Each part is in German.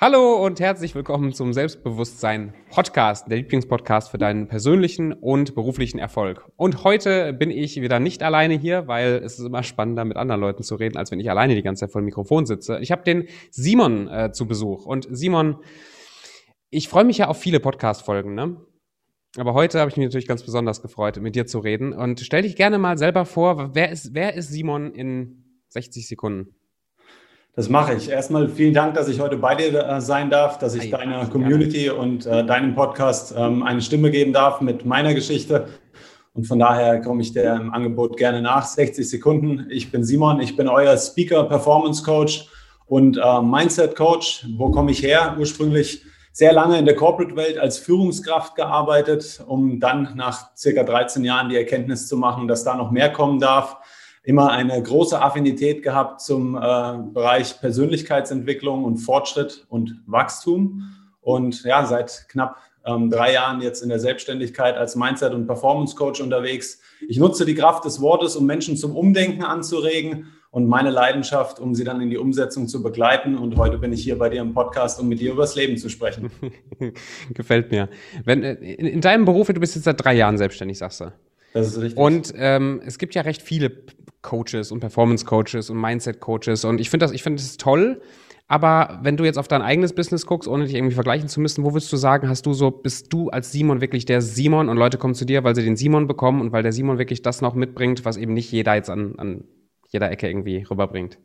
Hallo und herzlich willkommen zum Selbstbewusstsein Podcast, der Lieblingspodcast für deinen persönlichen und beruflichen Erfolg. Und heute bin ich wieder nicht alleine hier, weil es ist immer spannender mit anderen Leuten zu reden, als wenn ich alleine die ganze Zeit vor dem Mikrofon sitze. Ich habe den Simon äh, zu Besuch und Simon, ich freue mich ja auf viele Podcast-Folgen, ne? Aber heute habe ich mich natürlich ganz besonders gefreut, mit dir zu reden. Und stell dich gerne mal selber vor, wer ist, wer ist Simon in 60 Sekunden? Das mache ich. Erstmal vielen Dank, dass ich heute bei dir äh, sein darf, dass ich deiner Community und äh, deinem Podcast ähm, eine Stimme geben darf mit meiner Geschichte. Und von daher komme ich dem Angebot gerne nach. 60 Sekunden. Ich bin Simon, ich bin euer Speaker, Performance Coach und äh, Mindset Coach. Wo komme ich her? Ursprünglich sehr lange in der Corporate-Welt als Führungskraft gearbeitet, um dann nach circa 13 Jahren die Erkenntnis zu machen, dass da noch mehr kommen darf immer eine große Affinität gehabt zum äh, Bereich Persönlichkeitsentwicklung und Fortschritt und Wachstum. Und ja, seit knapp ähm, drei Jahren jetzt in der Selbstständigkeit als Mindset- und Performance-Coach unterwegs. Ich nutze die Kraft des Wortes, um Menschen zum Umdenken anzuregen und meine Leidenschaft, um sie dann in die Umsetzung zu begleiten. Und heute bin ich hier bei dir im Podcast, um mit dir über das Leben zu sprechen. Gefällt mir. Wenn, äh, in, in deinem Beruf, du bist jetzt seit drei Jahren selbstständig, sagst du. Das ist richtig. Und ähm, es gibt ja recht viele Coaches und Performance Coaches und Mindset Coaches und ich finde das, ich finde das toll. Aber wenn du jetzt auf dein eigenes Business guckst, ohne dich irgendwie vergleichen zu müssen, wo würdest du sagen, hast du so, bist du als Simon wirklich der Simon und Leute kommen zu dir, weil sie den Simon bekommen und weil der Simon wirklich das noch mitbringt, was eben nicht jeder jetzt an, an jeder Ecke irgendwie rüberbringt?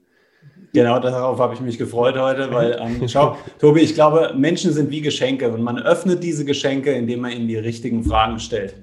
Genau, darauf habe ich mich gefreut heute, weil, ähm, schau, Tobi, ich glaube, Menschen sind wie Geschenke und man öffnet diese Geschenke, indem man ihnen die richtigen Fragen stellt.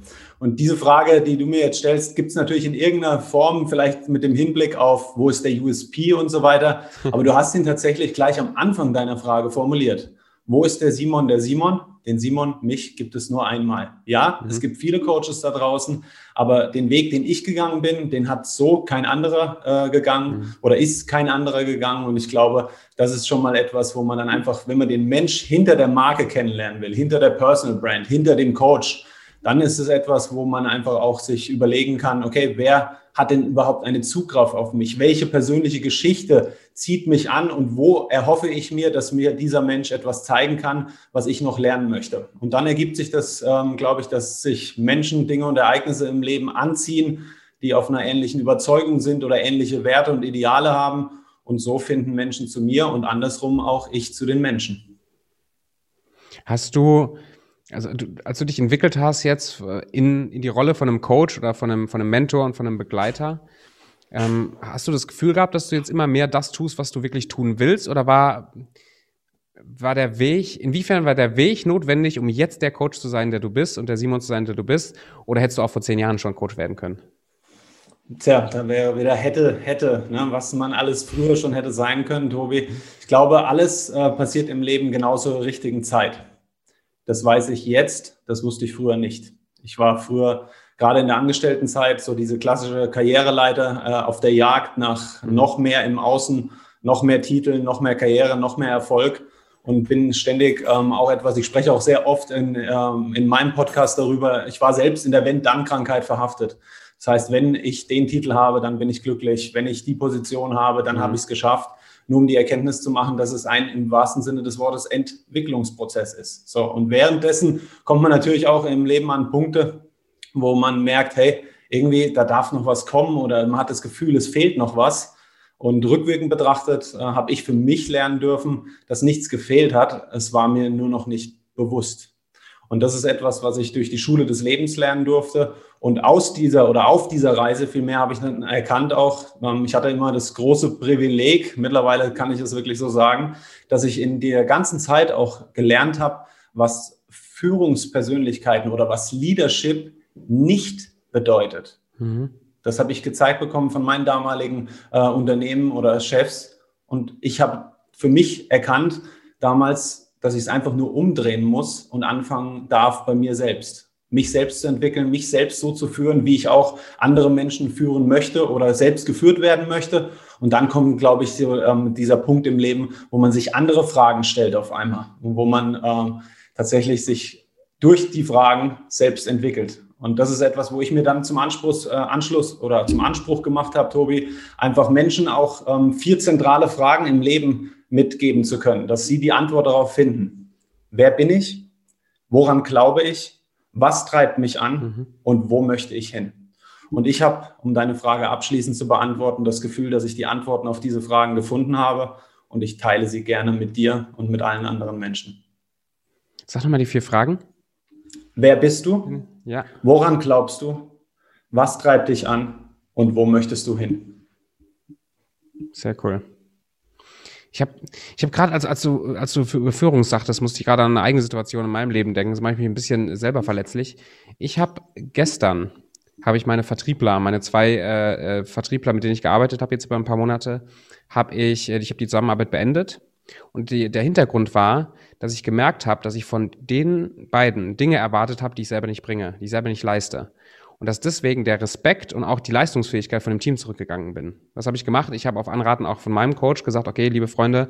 Und diese Frage, die du mir jetzt stellst, gibt es natürlich in irgendeiner Form, vielleicht mit dem Hinblick auf, wo ist der USP und so weiter. Aber du hast ihn tatsächlich gleich am Anfang deiner Frage formuliert. Wo ist der Simon der Simon? Den Simon, mich gibt es nur einmal. Ja, mhm. es gibt viele Coaches da draußen, aber den Weg, den ich gegangen bin, den hat so kein anderer äh, gegangen mhm. oder ist kein anderer gegangen. Und ich glaube, das ist schon mal etwas, wo man dann einfach, wenn man den Mensch hinter der Marke kennenlernen will, hinter der Personal Brand, hinter dem Coach, dann ist es etwas, wo man einfach auch sich überlegen kann, okay, wer hat denn überhaupt einen Zugriff auf mich? Welche persönliche Geschichte zieht mich an und wo erhoffe ich mir, dass mir dieser Mensch etwas zeigen kann, was ich noch lernen möchte? Und dann ergibt sich das, ähm, glaube ich, dass sich Menschen, Dinge und Ereignisse im Leben anziehen, die auf einer ähnlichen Überzeugung sind oder ähnliche Werte und Ideale haben. Und so finden Menschen zu mir und andersrum auch ich zu den Menschen. Hast du also du, als du dich entwickelt hast jetzt äh, in, in die Rolle von einem Coach oder von einem, von einem Mentor und von einem Begleiter, ähm, hast du das Gefühl gehabt, dass du jetzt immer mehr das tust, was du wirklich tun willst? Oder war, war der Weg, inwiefern war der Weg notwendig, um jetzt der Coach zu sein, der du bist und der Simon zu sein, der du bist? Oder hättest du auch vor zehn Jahren schon Coach werden können? Tja, da wäre wieder hätte, hätte, ne, was man alles früher schon hätte sein können, Tobi. Ich glaube, alles äh, passiert im Leben genauso zur richtigen Zeit. Das weiß ich jetzt, das wusste ich früher nicht. Ich war früher gerade in der Angestelltenzeit so diese klassische Karriereleiter äh, auf der Jagd nach noch mehr im Außen, noch mehr Titel, noch mehr Karriere, noch mehr Erfolg und bin ständig ähm, auch etwas, ich spreche auch sehr oft in, ähm, in meinem Podcast darüber, ich war selbst in der Wenn-Dann-Krankheit verhaftet. Das heißt, wenn ich den Titel habe, dann bin ich glücklich. Wenn ich die Position habe, dann mhm. habe ich es geschafft nur um die Erkenntnis zu machen, dass es ein im wahrsten Sinne des Wortes Entwicklungsprozess ist. So, und währenddessen kommt man natürlich auch im Leben an Punkte, wo man merkt, hey, irgendwie, da darf noch was kommen oder man hat das Gefühl, es fehlt noch was. Und rückwirkend betrachtet äh, habe ich für mich lernen dürfen, dass nichts gefehlt hat. Es war mir nur noch nicht bewusst. Und das ist etwas, was ich durch die Schule des Lebens lernen durfte und aus dieser oder auf dieser Reise vielmehr habe ich dann erkannt auch, ähm, ich hatte immer das große Privileg, mittlerweile kann ich es wirklich so sagen, dass ich in der ganzen Zeit auch gelernt habe, was Führungspersönlichkeiten oder was Leadership nicht bedeutet. Mhm. Das habe ich gezeigt bekommen von meinen damaligen äh, Unternehmen oder Chefs. Und ich habe für mich erkannt damals, dass ich es einfach nur umdrehen muss und anfangen darf bei mir selbst mich selbst zu entwickeln, mich selbst so zu führen, wie ich auch andere Menschen führen möchte oder selbst geführt werden möchte. Und dann kommt, glaube ich, ähm, dieser Punkt im Leben, wo man sich andere Fragen stellt auf einmal und wo man ähm, tatsächlich sich durch die Fragen selbst entwickelt. Und das ist etwas, wo ich mir dann zum Anspruch, äh, Anschluss oder zum Anspruch gemacht habe, Tobi, einfach Menschen auch ähm, vier zentrale Fragen im Leben mitgeben zu können, dass sie die Antwort darauf finden. Wer bin ich? Woran glaube ich? Was treibt mich an? Mhm. Und wo möchte ich hin? Und ich habe, um deine Frage abschließend zu beantworten, das Gefühl, dass ich die Antworten auf diese Fragen gefunden habe und ich teile sie gerne mit dir und mit allen anderen Menschen. Sag nochmal die vier Fragen. Wer bist du? Ja. Woran glaubst du? Was treibt dich an? Und wo möchtest du hin? Sehr cool. Ich habe ich hab gerade, als, als, du, als du für Überführung sagtest, musste ich gerade an eine eigene Situation in meinem Leben denken. Das mache ich mich ein bisschen selber verletzlich. Ich habe gestern, habe ich meine Vertriebler, meine zwei äh, äh, Vertriebler, mit denen ich gearbeitet habe jetzt über ein paar Monate, habe ich, äh, ich habe die Zusammenarbeit beendet. Und die, der Hintergrund war, dass ich gemerkt habe, dass ich von den beiden Dinge erwartet habe, die ich selber nicht bringe, die ich selber nicht leiste. Und dass deswegen der Respekt und auch die Leistungsfähigkeit von dem Team zurückgegangen bin. Was habe ich gemacht? Ich habe auf Anraten auch von meinem Coach gesagt, okay, liebe Freunde,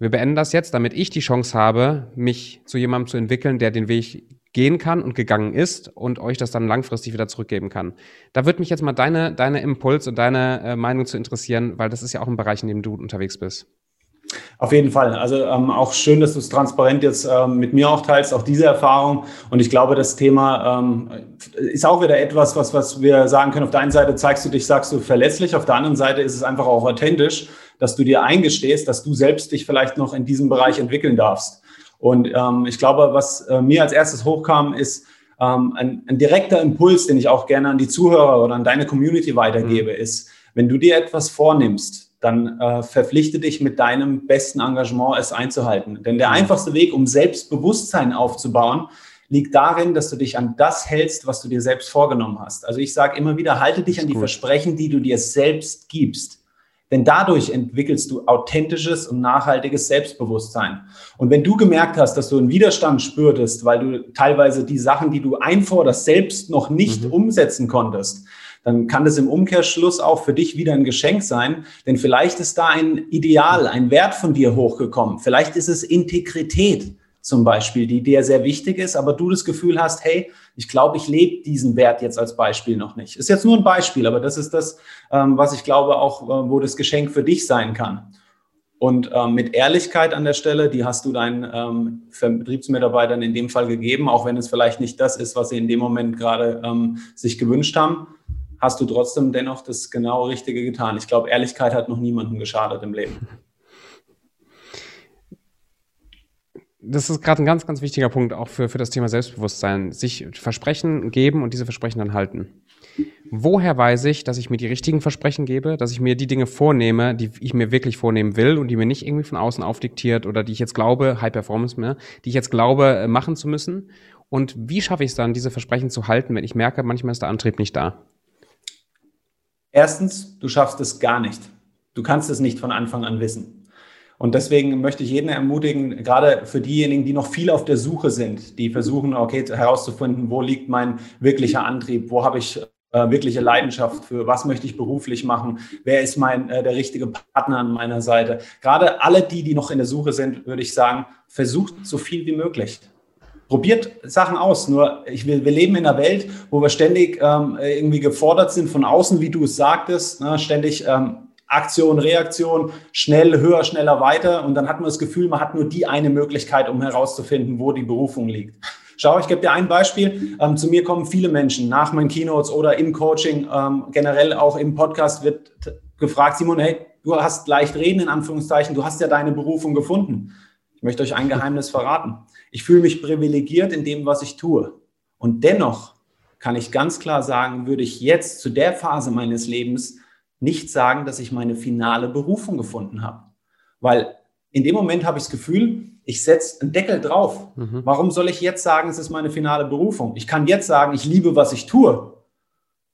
wir beenden das jetzt, damit ich die Chance habe, mich zu jemandem zu entwickeln, der den Weg gehen kann und gegangen ist und euch das dann langfristig wieder zurückgeben kann. Da würde mich jetzt mal deine, deine Impuls und deine äh, Meinung zu interessieren, weil das ist ja auch ein Bereich, in dem du unterwegs bist. Auf jeden Fall. Also ähm, auch schön, dass du es transparent jetzt ähm, mit mir auch teilst, auch diese Erfahrung. Und ich glaube, das Thema ähm, ist auch wieder etwas, was, was wir sagen können. Auf der einen Seite zeigst du dich, sagst du verlässlich. Auf der anderen Seite ist es einfach auch authentisch, dass du dir eingestehst, dass du selbst dich vielleicht noch in diesem Bereich entwickeln darfst. Und ähm, ich glaube, was äh, mir als erstes hochkam, ist ähm, ein, ein, direkter Impuls, den ich auch gerne an die Zuhörer oder an deine Community weitergebe, mhm. ist, wenn du dir etwas vornimmst, dann äh, verpflichte dich mit deinem besten Engagement, es einzuhalten. Denn der mhm. einfachste Weg, um Selbstbewusstsein aufzubauen, liegt darin, dass du dich an das hältst, was du dir selbst vorgenommen hast. Also ich sage immer wieder, halte dich an die. Versprechen, die du dir selbst gibst. Denn dadurch entwickelst du authentisches und nachhaltiges Selbstbewusstsein. Und wenn du gemerkt hast, dass du einen Widerstand spürtest, weil du teilweise die Sachen, die du einforderst, selbst noch nicht mhm. umsetzen konntest, dann kann das im Umkehrschluss auch für dich wieder ein Geschenk sein, denn vielleicht ist da ein Ideal, ein Wert von dir hochgekommen. Vielleicht ist es Integrität zum Beispiel, die dir sehr wichtig ist, aber du das Gefühl hast, hey, ich glaube, ich lebe diesen Wert jetzt als Beispiel noch nicht. Ist jetzt nur ein Beispiel, aber das ist das, ähm, was ich glaube auch, äh, wo das Geschenk für dich sein kann. Und ähm, mit Ehrlichkeit an der Stelle, die hast du deinen ähm, Betriebsmitarbeitern in dem Fall gegeben, auch wenn es vielleicht nicht das ist, was sie in dem Moment gerade ähm, sich gewünscht haben hast du trotzdem dennoch das genau Richtige getan. Ich glaube, Ehrlichkeit hat noch niemandem geschadet im Leben. Das ist gerade ein ganz, ganz wichtiger Punkt auch für, für das Thema Selbstbewusstsein. Sich Versprechen geben und diese Versprechen dann halten. Woher weiß ich, dass ich mir die richtigen Versprechen gebe, dass ich mir die Dinge vornehme, die ich mir wirklich vornehmen will und die mir nicht irgendwie von außen aufdiktiert oder die ich jetzt glaube, High Performance mehr, die ich jetzt glaube, äh, machen zu müssen? Und wie schaffe ich es dann, diese Versprechen zu halten, wenn ich merke, manchmal ist der Antrieb nicht da? Erstens, du schaffst es gar nicht. Du kannst es nicht von Anfang an wissen. Und deswegen möchte ich jeden ermutigen, gerade für diejenigen, die noch viel auf der Suche sind, die versuchen, okay, herauszufinden, wo liegt mein wirklicher Antrieb, wo habe ich äh, wirkliche Leidenschaft für, was möchte ich beruflich machen, wer ist mein, äh, der richtige Partner an meiner Seite. Gerade alle die, die noch in der Suche sind, würde ich sagen, versucht so viel wie möglich probiert Sachen aus. Nur ich will, wir leben in einer Welt, wo wir ständig ähm, irgendwie gefordert sind von außen, wie du es sagtest, ne? ständig ähm, Aktion, Reaktion, schnell, höher, schneller, weiter. Und dann hat man das Gefühl, man hat nur die eine Möglichkeit, um herauszufinden, wo die Berufung liegt. Schau, ich gebe dir ein Beispiel. Ähm, zu mir kommen viele Menschen nach meinen Keynotes oder im Coaching, ähm, generell auch im Podcast wird gefragt, Simon, hey, du hast leicht reden, in Anführungszeichen, du hast ja deine Berufung gefunden. Ich möchte euch ein Geheimnis verraten. Ich fühle mich privilegiert in dem, was ich tue. Und dennoch kann ich ganz klar sagen, würde ich jetzt zu der Phase meines Lebens nicht sagen, dass ich meine finale Berufung gefunden habe. Weil in dem Moment habe ich das Gefühl, ich setze einen Deckel drauf. Mhm. Warum soll ich jetzt sagen, es ist meine finale Berufung? Ich kann jetzt sagen, ich liebe, was ich tue.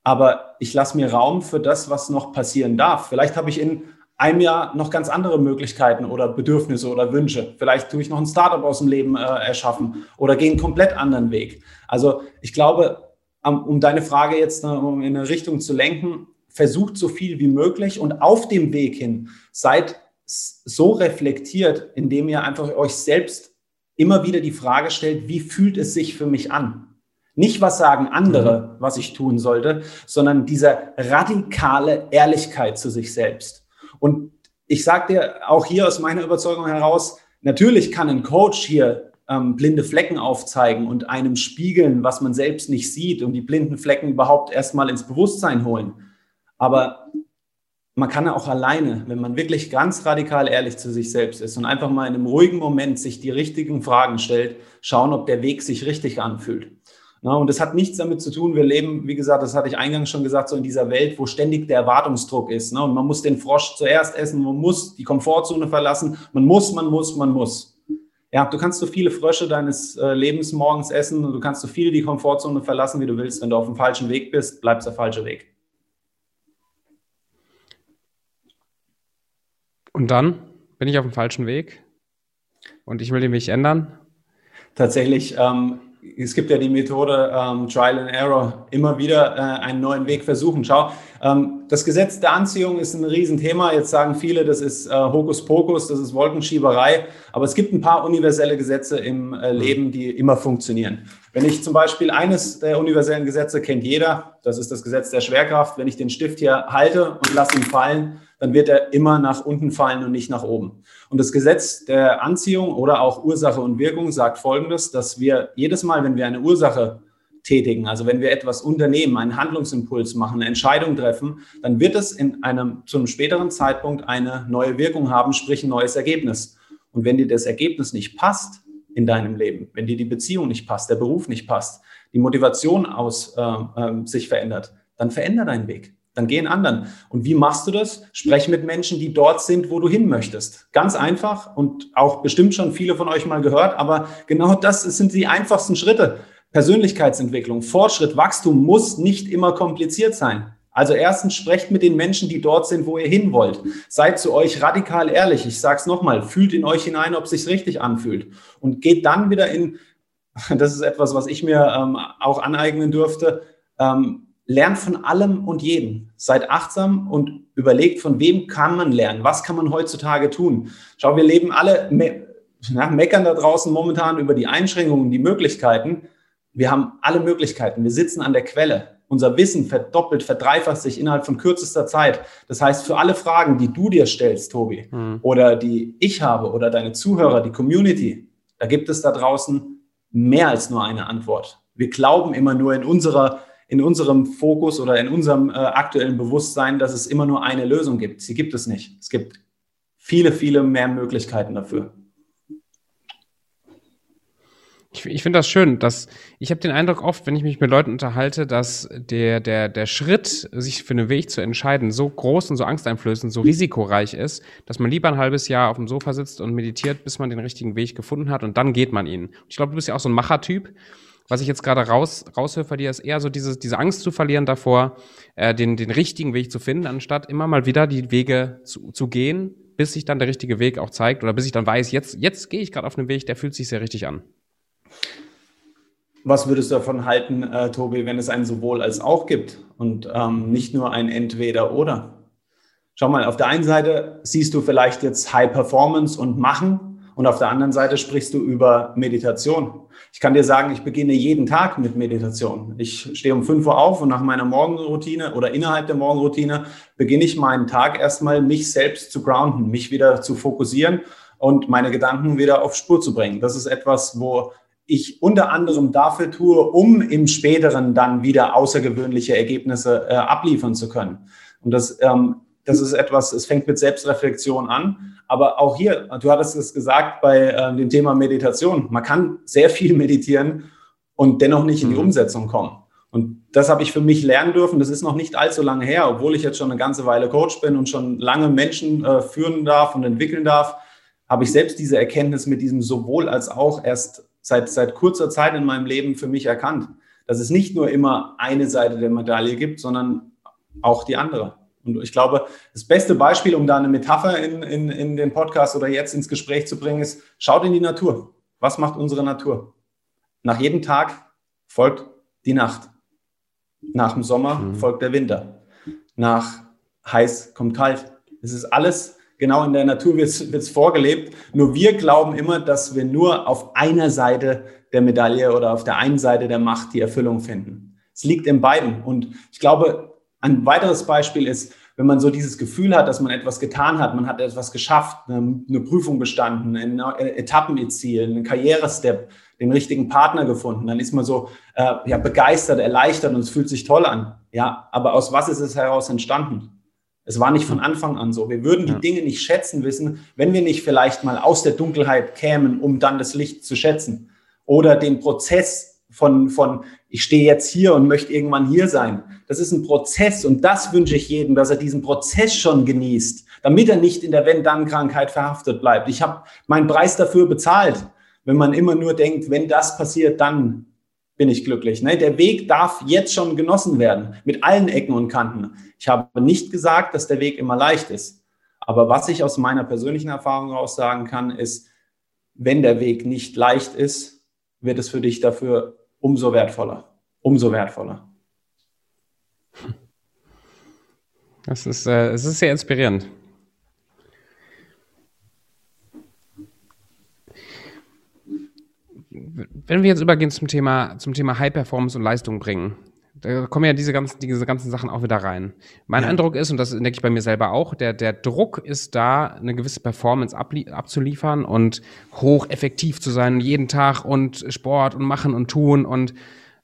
Aber ich lasse mir Raum für das, was noch passieren darf. Vielleicht habe ich in einem Jahr noch ganz andere Möglichkeiten oder Bedürfnisse oder Wünsche. Vielleicht tue ich noch ein Startup aus dem Leben äh, erschaffen oder gehe einen komplett anderen Weg. Also ich glaube, um deine Frage jetzt um in eine Richtung zu lenken, versucht so viel wie möglich und auf dem Weg hin seid so reflektiert, indem ihr einfach euch selbst immer wieder die Frage stellt, wie fühlt es sich für mich an? Nicht, was sagen andere, mhm. was ich tun sollte, sondern diese radikale Ehrlichkeit zu sich selbst. Und ich sage dir auch hier aus meiner Überzeugung heraus, natürlich kann ein Coach hier ähm, blinde Flecken aufzeigen und einem spiegeln, was man selbst nicht sieht und die blinden Flecken überhaupt erstmal ins Bewusstsein holen. Aber man kann auch alleine, wenn man wirklich ganz radikal ehrlich zu sich selbst ist und einfach mal in einem ruhigen Moment sich die richtigen Fragen stellt, schauen, ob der Weg sich richtig anfühlt. Und das hat nichts damit zu tun, wir leben, wie gesagt, das hatte ich eingangs schon gesagt, so in dieser Welt, wo ständig der Erwartungsdruck ist. Ne? Und man muss den Frosch zuerst essen, man muss die Komfortzone verlassen, man muss, man muss, man muss. Ja, du kannst so viele Frösche deines äh, Lebens morgens essen und du kannst so viel die Komfortzone verlassen, wie du willst. Wenn du auf dem falschen Weg bist, bleibst der falsche Weg. Und dann bin ich auf dem falschen Weg und ich will den Weg ändern. Tatsächlich ähm, es gibt ja die Methode ähm, Trial and Error, immer wieder äh, einen neuen Weg versuchen. Schau, ähm, das Gesetz der Anziehung ist ein Riesenthema. Jetzt sagen viele, das ist äh, Hokuspokus, das ist Wolkenschieberei. Aber es gibt ein paar universelle Gesetze im äh, Leben, die immer funktionieren. Wenn ich zum Beispiel eines der universellen Gesetze kennt jeder, das ist das Gesetz der Schwerkraft. Wenn ich den Stift hier halte und lasse ihn fallen, dann wird er immer nach unten fallen und nicht nach oben. Und das Gesetz der Anziehung oder auch Ursache und Wirkung sagt Folgendes, dass wir jedes Mal, wenn wir eine Ursache tätigen, also wenn wir etwas unternehmen, einen Handlungsimpuls machen, eine Entscheidung treffen, dann wird es in einem, zu einem späteren Zeitpunkt eine neue Wirkung haben, sprich ein neues Ergebnis. Und wenn dir das Ergebnis nicht passt in deinem Leben, wenn dir die Beziehung nicht passt, der Beruf nicht passt, die Motivation aus äh, äh, sich verändert, dann veränder deinen Weg. Dann geh in anderen. Und wie machst du das? Sprech mit Menschen, die dort sind, wo du hin möchtest. Ganz einfach und auch bestimmt schon viele von euch mal gehört, aber genau das sind die einfachsten Schritte. Persönlichkeitsentwicklung, Fortschritt, Wachstum muss nicht immer kompliziert sein. Also erstens sprecht mit den Menschen, die dort sind, wo ihr hin wollt. Seid zu euch radikal ehrlich. Ich sage es nochmal, fühlt in euch hinein, ob es sich richtig anfühlt. Und geht dann wieder in, das ist etwas, was ich mir ähm, auch aneignen dürfte, ähm, lernt von allem und jedem. Seid achtsam und überlegt, von wem kann man lernen? Was kann man heutzutage tun? Schau, wir leben alle, me na, meckern da draußen momentan über die Einschränkungen, die Möglichkeiten. Wir haben alle Möglichkeiten. Wir sitzen an der Quelle. Unser Wissen verdoppelt, verdreifacht sich innerhalb von kürzester Zeit. Das heißt, für alle Fragen, die du dir stellst, Tobi, mhm. oder die ich habe, oder deine Zuhörer, die Community, da gibt es da draußen mehr als nur eine Antwort. Wir glauben immer nur in unserer in unserem Fokus oder in unserem äh, aktuellen Bewusstsein, dass es immer nur eine Lösung gibt. Sie gibt es nicht. Es gibt viele, viele mehr Möglichkeiten dafür. Ich, ich finde das schön, dass ich habe den Eindruck oft, wenn ich mich mit Leuten unterhalte, dass der, der, der Schritt, sich für einen Weg zu entscheiden, so groß und so angsteinflößend, so risikoreich ist, dass man lieber ein halbes Jahr auf dem Sofa sitzt und meditiert, bis man den richtigen Weg gefunden hat und dann geht man ihn. Ich glaube, du bist ja auch so ein Machertyp was ich jetzt gerade raus, raushöre bei dir, ist eher so diese, diese Angst zu verlieren davor, äh, den, den richtigen Weg zu finden, anstatt immer mal wieder die Wege zu, zu gehen, bis sich dann der richtige Weg auch zeigt oder bis ich dann weiß, jetzt, jetzt gehe ich gerade auf einen Weg, der fühlt sich sehr richtig an. Was würdest du davon halten, äh, Tobi, wenn es ein sowohl als auch gibt und ähm, nicht nur ein entweder oder? Schau mal, auf der einen Seite siehst du vielleicht jetzt High Performance und Machen und auf der anderen Seite sprichst du über Meditation. Ich kann dir sagen, ich beginne jeden Tag mit Meditation. Ich stehe um 5 Uhr auf und nach meiner Morgenroutine oder innerhalb der Morgenroutine beginne ich meinen Tag erstmal, mich selbst zu grounden, mich wieder zu fokussieren und meine Gedanken wieder auf Spur zu bringen. Das ist etwas, wo ich unter anderem dafür tue, um im späteren dann wieder außergewöhnliche Ergebnisse äh, abliefern zu können. Und das ähm, das ist etwas, es fängt mit Selbstreflexion an. Aber auch hier, du hattest es gesagt bei äh, dem Thema Meditation, man kann sehr viel meditieren und dennoch nicht in die mhm. Umsetzung kommen. Und das habe ich für mich lernen dürfen. Das ist noch nicht allzu lange her, obwohl ich jetzt schon eine ganze Weile Coach bin und schon lange Menschen äh, führen darf und entwickeln darf, habe ich selbst diese Erkenntnis mit diesem sowohl als auch erst seit, seit kurzer Zeit in meinem Leben für mich erkannt. Dass es nicht nur immer eine Seite der Medaille gibt, sondern auch die andere. Und ich glaube, das beste Beispiel, um da eine Metapher in, in, in den Podcast oder jetzt ins Gespräch zu bringen, ist, schaut in die Natur. Was macht unsere Natur? Nach jedem Tag folgt die Nacht. Nach dem Sommer mhm. folgt der Winter. Nach heiß kommt kalt. Es ist alles genau in der Natur wird es vorgelebt. Nur wir glauben immer, dass wir nur auf einer Seite der Medaille oder auf der einen Seite der Macht die Erfüllung finden. Es liegt in beiden. Und ich glaube, ein weiteres Beispiel ist, wenn man so dieses Gefühl hat, dass man etwas getan hat, man hat etwas geschafft, eine, eine Prüfung bestanden, ein Etappenziel, einen Karrierestep, den richtigen Partner gefunden, dann ist man so äh, ja, begeistert, erleichtert und es fühlt sich toll an. Ja, aber aus was ist es heraus entstanden? Es war nicht von Anfang an so. Wir würden die ja. Dinge nicht schätzen wissen, wenn wir nicht vielleicht mal aus der Dunkelheit kämen, um dann das Licht zu schätzen. Oder den Prozess von, von ich stehe jetzt hier und möchte irgendwann hier sein. Das ist ein Prozess und das wünsche ich jedem, dass er diesen Prozess schon genießt, damit er nicht in der Wenn-Dann-Krankheit verhaftet bleibt. Ich habe meinen Preis dafür bezahlt, wenn man immer nur denkt, wenn das passiert, dann bin ich glücklich. Ne? Der Weg darf jetzt schon genossen werden, mit allen Ecken und Kanten. Ich habe nicht gesagt, dass der Weg immer leicht ist. Aber was ich aus meiner persönlichen Erfahrung heraus sagen kann, ist, wenn der Weg nicht leicht ist, wird es für dich dafür umso wertvoller. Umso wertvoller. Das ist, äh, es ist sehr inspirierend. Wenn wir jetzt übergehen zum Thema, zum Thema High Performance und Leistung bringen, da kommen ja diese ganzen, diese ganzen Sachen auch wieder rein. Mein ja. Eindruck ist, und das denke ich bei mir selber auch, der, der Druck ist da, eine gewisse Performance abzuliefern und hoch effektiv zu sein, jeden Tag und Sport und machen und tun. Und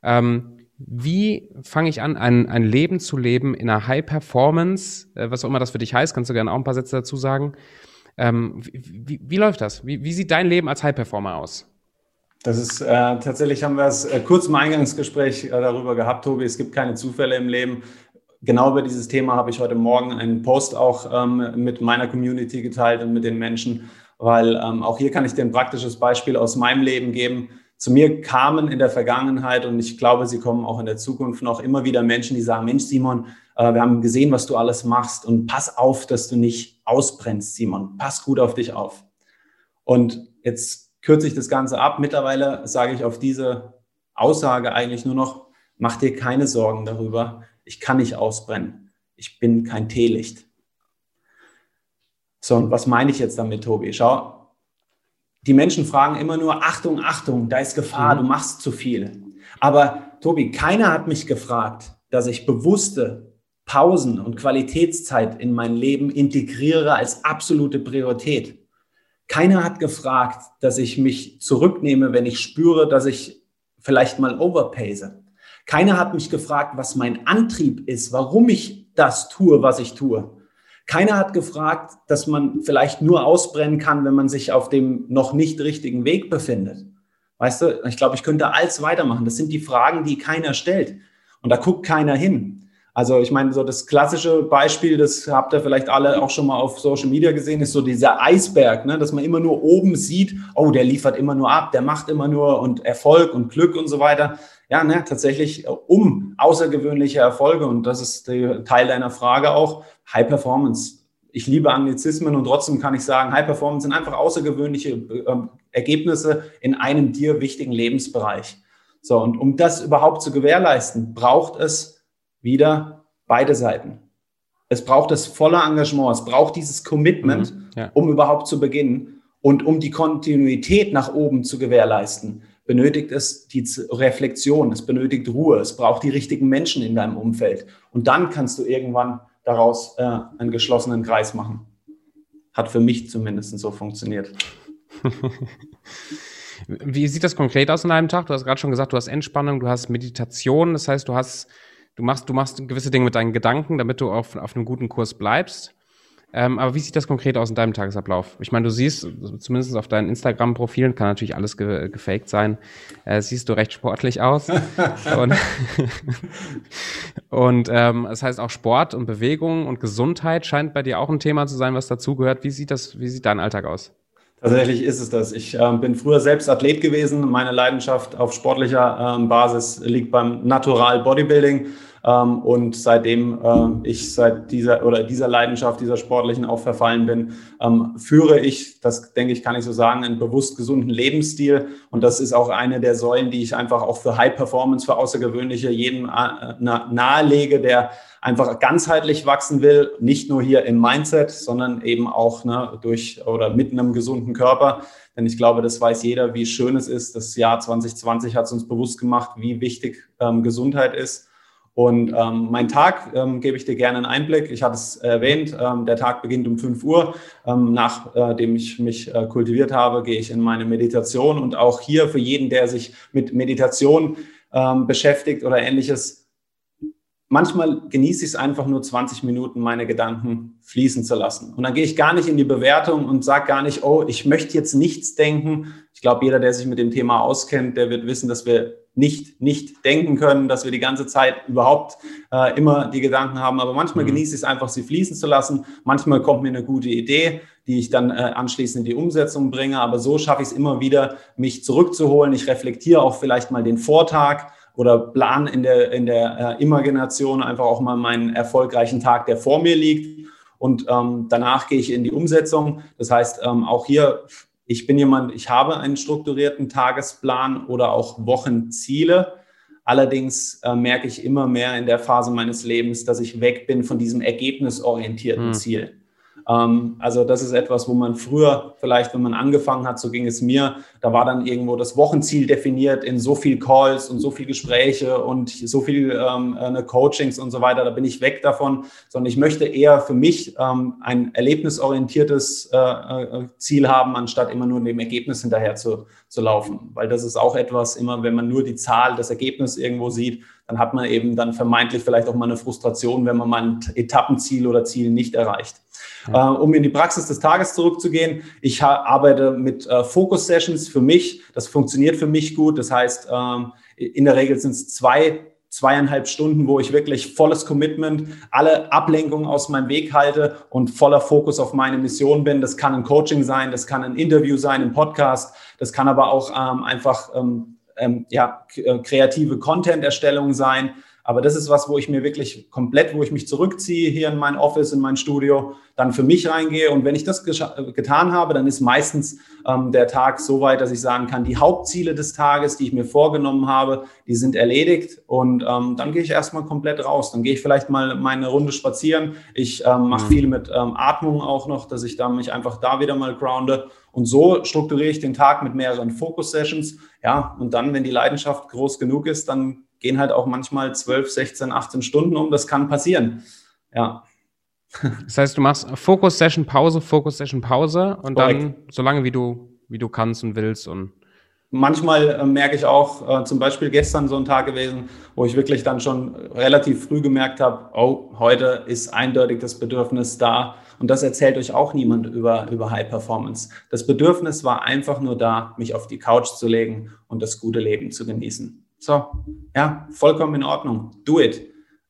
ähm, wie fange ich an, ein, ein Leben zu leben in einer High Performance, äh, was auch immer das für dich heißt, kannst du gerne auch ein paar Sätze dazu sagen. Ähm, wie, wie, wie läuft das? Wie, wie sieht dein Leben als High Performer aus? Das ist äh, tatsächlich haben wir es äh, kurz im Eingangsgespräch äh, darüber gehabt, Tobi. Es gibt keine Zufälle im Leben. Genau über dieses Thema habe ich heute Morgen einen Post auch ähm, mit meiner Community geteilt und mit den Menschen, weil ähm, auch hier kann ich dir ein praktisches Beispiel aus meinem Leben geben. Zu mir kamen in der Vergangenheit und ich glaube, sie kommen auch in der Zukunft noch immer wieder Menschen, die sagen, Mensch, Simon, äh, wir haben gesehen, was du alles machst und pass auf, dass du nicht ausbrennst, Simon. Pass gut auf dich auf. Und jetzt kürze ich das Ganze ab. Mittlerweile sage ich auf diese Aussage eigentlich nur noch, mach dir keine Sorgen darüber. Ich kann nicht ausbrennen. Ich bin kein Teelicht. So, und was meine ich jetzt damit, Tobi? Schau, die Menschen fragen immer nur, Achtung, Achtung, da ist Gefahr, mhm. du machst zu viel. Aber Tobi, keiner hat mich gefragt, dass ich bewusste Pausen und Qualitätszeit in mein Leben integriere als absolute Priorität. Keiner hat gefragt, dass ich mich zurücknehme, wenn ich spüre, dass ich vielleicht mal overpace. Keiner hat mich gefragt, was mein Antrieb ist, warum ich das tue, was ich tue. Keiner hat gefragt, dass man vielleicht nur ausbrennen kann, wenn man sich auf dem noch nicht richtigen Weg befindet. Weißt du, ich glaube, ich könnte alles weitermachen. Das sind die Fragen, die keiner stellt. Und da guckt keiner hin. Also ich meine, so das klassische Beispiel, das habt ihr vielleicht alle auch schon mal auf Social Media gesehen, ist so dieser Eisberg, ne? dass man immer nur oben sieht, oh, der liefert immer nur ab, der macht immer nur und Erfolg und Glück und so weiter. Ja, ne, tatsächlich um außergewöhnliche Erfolge und das ist der Teil deiner Frage auch, High Performance. Ich liebe Anglizismen und trotzdem kann ich sagen, High Performance sind einfach außergewöhnliche äh, Ergebnisse in einem dir wichtigen Lebensbereich. So, und um das überhaupt zu gewährleisten, braucht es wieder beide Seiten. Es braucht das volle Engagement, es braucht dieses Commitment, mhm, ja. um überhaupt zu beginnen. Und um die Kontinuität nach oben zu gewährleisten, benötigt es die Reflexion, es benötigt Ruhe, es braucht die richtigen Menschen in deinem Umfeld. Und dann kannst du irgendwann daraus äh, einen geschlossenen Kreis machen. Hat für mich zumindest so funktioniert. Wie sieht das konkret aus in einem Tag? Du hast gerade schon gesagt, du hast Entspannung, du hast Meditation, das heißt, du hast du machst, du machst gewisse Dinge mit deinen Gedanken, damit du auf, auf einem guten Kurs bleibst. Ähm, aber wie sieht das konkret aus in deinem Tagesablauf? Ich meine, du siehst, zumindest auf deinen Instagram-Profilen, kann natürlich alles ge gefaked sein, äh, siehst du recht sportlich aus. und und ähm, das heißt auch Sport und Bewegung und Gesundheit scheint bei dir auch ein Thema zu sein, was dazugehört. Wie sieht das, wie sieht dein Alltag aus? Tatsächlich ist es das. Ich äh, bin früher selbst Athlet gewesen. Meine Leidenschaft auf sportlicher ähm, Basis liegt beim Natural Bodybuilding. Ähm, und seitdem äh, ich seit dieser oder dieser Leidenschaft, dieser sportlichen auch verfallen bin, ähm, führe ich, das denke ich, kann ich so sagen, einen bewusst gesunden Lebensstil. Und das ist auch eine der Säulen, die ich einfach auch für High Performance, für Außergewöhnliche jedem äh, nahelege, der einfach ganzheitlich wachsen will, nicht nur hier im Mindset, sondern eben auch ne, durch oder mit einem gesunden Körper. Denn ich glaube, das weiß jeder, wie schön es ist. Das Jahr 2020 hat es uns bewusst gemacht, wie wichtig ähm, Gesundheit ist. Und ähm, mein Tag ähm, gebe ich dir gerne einen Einblick. Ich hatte es erwähnt, ähm, der Tag beginnt um 5 Uhr. Ähm, nachdem äh, ich mich äh, kultiviert habe, gehe ich in meine Meditation. Und auch hier für jeden, der sich mit Meditation ähm, beschäftigt oder ähnliches, manchmal genieße ich es einfach nur 20 Minuten, meine Gedanken fließen zu lassen. Und dann gehe ich gar nicht in die Bewertung und sage gar nicht, oh, ich möchte jetzt nichts denken. Ich glaube, jeder, der sich mit dem Thema auskennt, der wird wissen, dass wir nicht nicht denken können, dass wir die ganze Zeit überhaupt äh, immer die Gedanken haben. Aber manchmal mhm. genieße ich es einfach, sie fließen zu lassen. Manchmal kommt mir eine gute Idee, die ich dann äh, anschließend in die Umsetzung bringe. Aber so schaffe ich es immer wieder, mich zurückzuholen. Ich reflektiere auch vielleicht mal den Vortag oder plan in der, in der äh, Imagination einfach auch mal meinen erfolgreichen Tag, der vor mir liegt. Und ähm, danach gehe ich in die Umsetzung. Das heißt, ähm, auch hier, ich bin jemand, ich habe einen strukturierten Tagesplan oder auch Wochenziele. Allerdings äh, merke ich immer mehr in der Phase meines Lebens, dass ich weg bin von diesem ergebnisorientierten hm. Ziel. Ähm, also das ist etwas, wo man früher vielleicht, wenn man angefangen hat, so ging es mir, da war dann irgendwo das Wochenziel definiert in so viel Calls und so viel Gespräche und so viel ähm, äh, Coachings und so weiter. Da bin ich weg davon, sondern ich möchte eher für mich ähm, ein erlebnisorientiertes äh, äh, Ziel haben, anstatt immer nur dem Ergebnis hinterher zu, zu laufen. Weil das ist auch etwas, immer wenn man nur die Zahl, das Ergebnis irgendwo sieht, dann hat man eben dann vermeintlich vielleicht auch mal eine Frustration, wenn man mal ein Etappenziel oder Ziel nicht erreicht. Äh, um in die Praxis des Tages zurückzugehen, ich arbeite mit äh, Focus-Sessions für mich. Das funktioniert für mich gut. Das heißt, ähm, in der Regel sind es zwei zweieinhalb Stunden, wo ich wirklich volles Commitment, alle Ablenkungen aus meinem Weg halte und voller Fokus auf meine Mission bin. Das kann ein Coaching sein, das kann ein Interview sein, ein Podcast, das kann aber auch ähm, einfach ähm, ähm, ja, äh, kreative Content-Erstellung sein. Aber das ist was, wo ich mir wirklich komplett, wo ich mich zurückziehe hier in mein Office, in mein Studio, dann für mich reingehe. Und wenn ich das getan habe, dann ist meistens ähm, der Tag so weit, dass ich sagen kann, die Hauptziele des Tages, die ich mir vorgenommen habe, die sind erledigt. Und ähm, dann gehe ich erstmal komplett raus. Dann gehe ich vielleicht mal meine Runde spazieren. Ich ähm, mache mhm. viel mit ähm, Atmung auch noch, dass ich da mich einfach da wieder mal grounde. Und so strukturiere ich den Tag mit mehreren Focus-Sessions. Ja, und dann, wenn die Leidenschaft groß genug ist, dann gehen halt auch manchmal 12, 16, 18 Stunden um. Das kann passieren. Ja. Das heißt, du machst Fokus-Session, Pause, Fokus-Session, Pause und Korrekt. dann so lange, wie du, wie du kannst und willst und Manchmal äh, merke ich auch, äh, zum Beispiel gestern so ein Tag gewesen, wo ich wirklich dann schon relativ früh gemerkt habe, oh, heute ist eindeutig das Bedürfnis da. Und das erzählt euch auch niemand über, über High Performance. Das Bedürfnis war einfach nur da, mich auf die Couch zu legen und das gute Leben zu genießen. So, ja, vollkommen in Ordnung. Do it.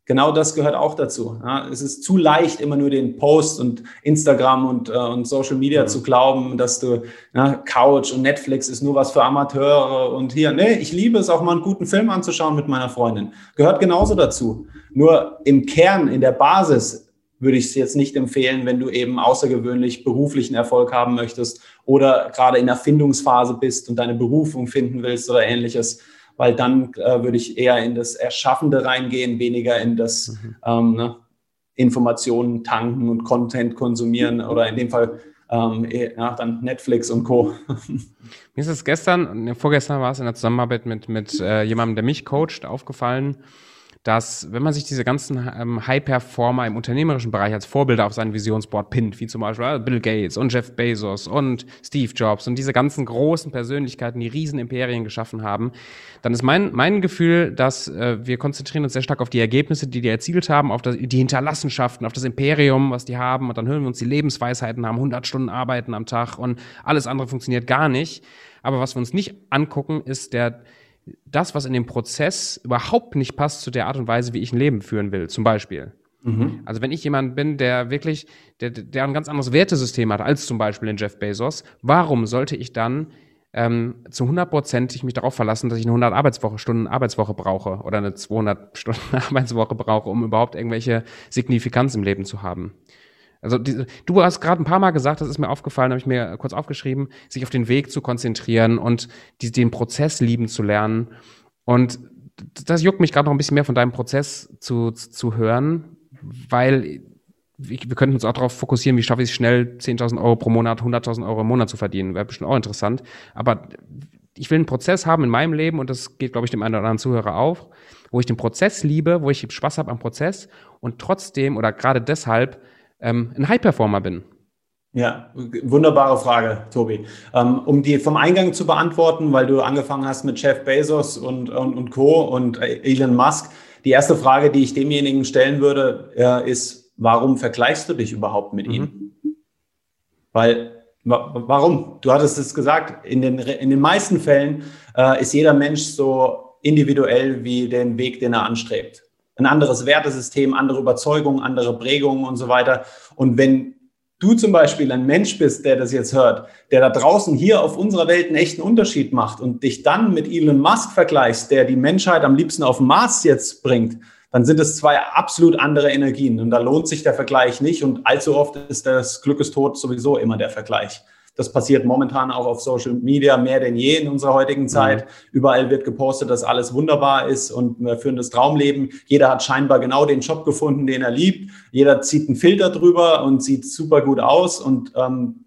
Genau das gehört auch dazu. Ja, es ist zu leicht, immer nur den Post und Instagram und, äh, und Social Media mhm. zu glauben, dass du ja, Couch und Netflix ist nur was für Amateure und hier. Nee, ich liebe es auch mal einen guten Film anzuschauen mit meiner Freundin. Gehört genauso dazu. Nur im Kern, in der Basis würde ich es jetzt nicht empfehlen, wenn du eben außergewöhnlich beruflichen Erfolg haben möchtest oder gerade in der Findungsphase bist und deine Berufung finden willst oder ähnliches weil dann äh, würde ich eher in das Erschaffende reingehen, weniger in das mhm. ähm, ne, Informationen tanken und Content konsumieren oder in dem Fall ähm, eh, ja, dann Netflix und Co. Mir ist es gestern, vorgestern war es in der Zusammenarbeit mit, mit äh, jemandem, der mich coacht, aufgefallen, dass wenn man sich diese ganzen ähm, High-Performer im unternehmerischen Bereich als Vorbilder auf sein Visionsboard pinnt, wie zum Beispiel äh, Bill Gates und Jeff Bezos und Steve Jobs und diese ganzen großen Persönlichkeiten, die riesen Imperien geschaffen haben, dann ist mein, mein Gefühl, dass äh, wir konzentrieren uns sehr stark auf die Ergebnisse, die die erzielt haben, auf das, die Hinterlassenschaften, auf das Imperium, was die haben und dann hören wir uns die Lebensweisheiten haben, 100 Stunden arbeiten am Tag und alles andere funktioniert gar nicht. Aber was wir uns nicht angucken, ist der das, was in dem Prozess überhaupt nicht passt zu der Art und Weise, wie ich ein Leben führen will, zum Beispiel. Mhm. Also wenn ich jemand bin, der wirklich, der, der ein ganz anderes Wertesystem hat als zum Beispiel den Jeff Bezos, warum sollte ich dann ähm, zu 100 Prozent mich darauf verlassen, dass ich eine 100 Arbeitswoche, Stunden Arbeitswoche brauche oder eine 200 Stunden Arbeitswoche brauche, um überhaupt irgendwelche Signifikanz im Leben zu haben? Also die, du hast gerade ein paar Mal gesagt, das ist mir aufgefallen, habe ich mir kurz aufgeschrieben, sich auf den Weg zu konzentrieren und die, den Prozess lieben zu lernen. Und das juckt mich gerade noch ein bisschen mehr von deinem Prozess zu, zu hören, weil wir könnten uns auch darauf fokussieren, wie schaffe ich es schnell, 10.000 Euro pro Monat, 100.000 Euro im Monat zu verdienen. Wäre bestimmt auch interessant. Aber ich will einen Prozess haben in meinem Leben und das geht, glaube ich, dem einen oder anderen Zuhörer auch, wo ich den Prozess liebe, wo ich Spaß habe am Prozess und trotzdem oder gerade deshalb ähm, ein High-Performer bin. Ja, wunderbare Frage, Tobi. Ähm, um die vom Eingang zu beantworten, weil du angefangen hast mit Jeff Bezos und, und, und Co. und Elon Musk. Die erste Frage, die ich demjenigen stellen würde, ist, warum vergleichst du dich überhaupt mit ihm? Mhm. Weil Warum? Du hattest es gesagt, in den, in den meisten Fällen äh, ist jeder Mensch so individuell wie den Weg, den er anstrebt. Ein anderes Wertesystem, andere Überzeugungen, andere Prägungen und so weiter. Und wenn du zum Beispiel ein Mensch bist, der das jetzt hört, der da draußen hier auf unserer Welt einen echten Unterschied macht und dich dann mit Elon Musk vergleichst, der die Menschheit am liebsten auf den Mars jetzt bringt, dann sind es zwei absolut andere Energien. Und da lohnt sich der Vergleich nicht. Und allzu oft ist das Glück ist tot sowieso immer der Vergleich. Das passiert momentan auch auf Social Media mehr denn je in unserer heutigen mhm. Zeit. Mhm. Überall wird gepostet, dass alles wunderbar ist und wir führen das Traumleben. Jeder hat scheinbar genau den Job gefunden, den er liebt. Jeder zieht einen Filter drüber und sieht super gut aus. Und ähm,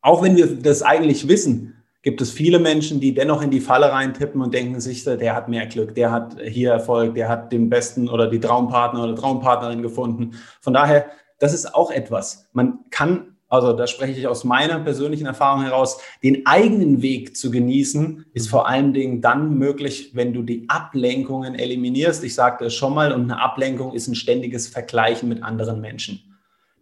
auch wenn wir das eigentlich wissen, gibt es viele Menschen, die dennoch in die Falle reintippen und denken sich, der hat mehr Glück, der hat hier Erfolg, der hat den besten oder die Traumpartner oder Traumpartnerin gefunden. Von daher, das ist auch etwas. Man kann, also da spreche ich aus meiner persönlichen Erfahrung heraus, den eigenen Weg zu genießen, ist vor allen Dingen dann möglich, wenn du die Ablenkungen eliminierst. Ich sagte es schon mal, und eine Ablenkung ist ein ständiges Vergleichen mit anderen Menschen.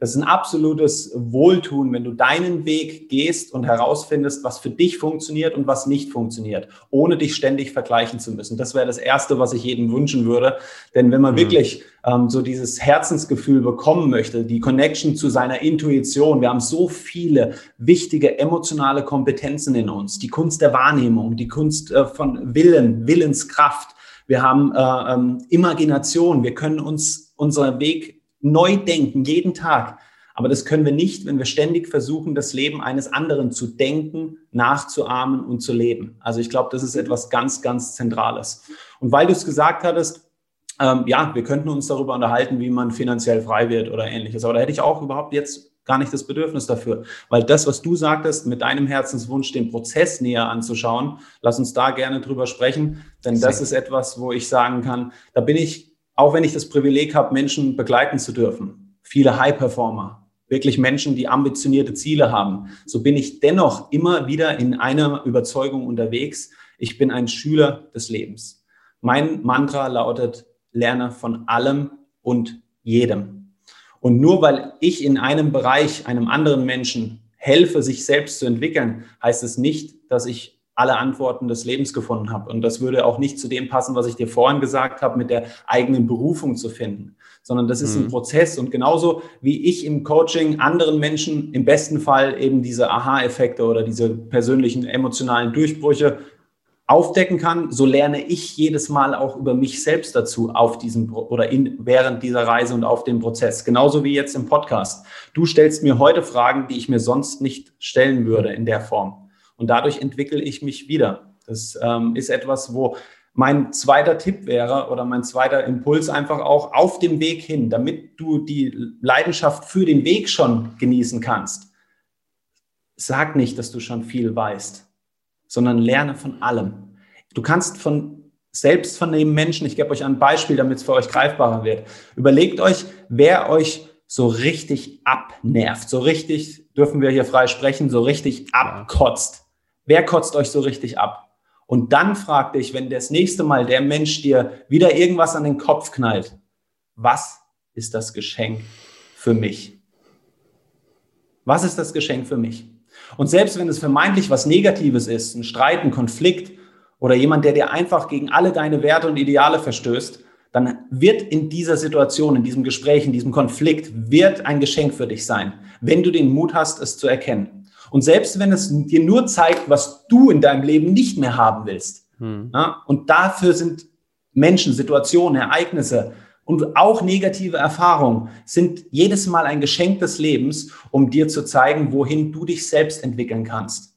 Das ist ein absolutes Wohltun, wenn du deinen Weg gehst und herausfindest, was für dich funktioniert und was nicht funktioniert, ohne dich ständig vergleichen zu müssen. Das wäre das Erste, was ich jedem wünschen würde. Denn wenn man mhm. wirklich ähm, so dieses Herzensgefühl bekommen möchte, die Connection zu seiner Intuition, wir haben so viele wichtige emotionale Kompetenzen in uns, die Kunst der Wahrnehmung, die Kunst äh, von Willen, Willenskraft. Wir haben äh, ähm, Imagination. Wir können uns unseren Weg neu denken, jeden Tag. Aber das können wir nicht, wenn wir ständig versuchen, das Leben eines anderen zu denken, nachzuahmen und zu leben. Also ich glaube, das ist etwas ganz, ganz Zentrales. Und weil du es gesagt hattest, ähm, ja, wir könnten uns darüber unterhalten, wie man finanziell frei wird oder ähnliches. Aber da hätte ich auch überhaupt jetzt gar nicht das Bedürfnis dafür. Weil das, was du sagtest, mit deinem Herzenswunsch, den Prozess näher anzuschauen, lass uns da gerne drüber sprechen. Denn das ist etwas, wo ich sagen kann, da bin ich auch wenn ich das Privileg habe, Menschen begleiten zu dürfen, viele High-Performer, wirklich Menschen, die ambitionierte Ziele haben, so bin ich dennoch immer wieder in einer Überzeugung unterwegs. Ich bin ein Schüler des Lebens. Mein Mantra lautet, lerne von allem und jedem. Und nur weil ich in einem Bereich einem anderen Menschen helfe, sich selbst zu entwickeln, heißt es nicht, dass ich alle Antworten des Lebens gefunden habe. Und das würde auch nicht zu dem passen, was ich dir vorhin gesagt habe, mit der eigenen Berufung zu finden, sondern das ist mhm. ein Prozess. Und genauso wie ich im Coaching anderen Menschen im besten Fall eben diese Aha-Effekte oder diese persönlichen emotionalen Durchbrüche aufdecken kann, so lerne ich jedes Mal auch über mich selbst dazu auf diesem oder in, während dieser Reise und auf dem Prozess. Genauso wie jetzt im Podcast. Du stellst mir heute Fragen, die ich mir sonst nicht stellen würde in der Form. Und dadurch entwickle ich mich wieder. Das ähm, ist etwas, wo mein zweiter Tipp wäre oder mein zweiter Impuls einfach auch auf dem Weg hin, damit du die Leidenschaft für den Weg schon genießen kannst. Sag nicht, dass du schon viel weißt, sondern lerne von allem. Du kannst von selbst von dem Menschen, ich gebe euch ein Beispiel, damit es für euch greifbarer wird. Überlegt euch, wer euch so richtig abnervt, so richtig, dürfen wir hier frei sprechen, so richtig abkotzt. Wer kotzt euch so richtig ab? Und dann frag dich, wenn das nächste Mal der Mensch dir wieder irgendwas an den Kopf knallt, was ist das Geschenk für mich? Was ist das Geschenk für mich? Und selbst wenn es vermeintlich was Negatives ist, ein Streit, ein Konflikt oder jemand, der dir einfach gegen alle deine Werte und Ideale verstößt, dann wird in dieser Situation, in diesem Gespräch, in diesem Konflikt, wird ein Geschenk für dich sein, wenn du den Mut hast, es zu erkennen. Und selbst wenn es dir nur zeigt, was du in deinem Leben nicht mehr haben willst, hm. ja, und dafür sind Menschen, Situationen, Ereignisse und auch negative Erfahrungen sind jedes Mal ein Geschenk des Lebens, um dir zu zeigen, wohin du dich selbst entwickeln kannst.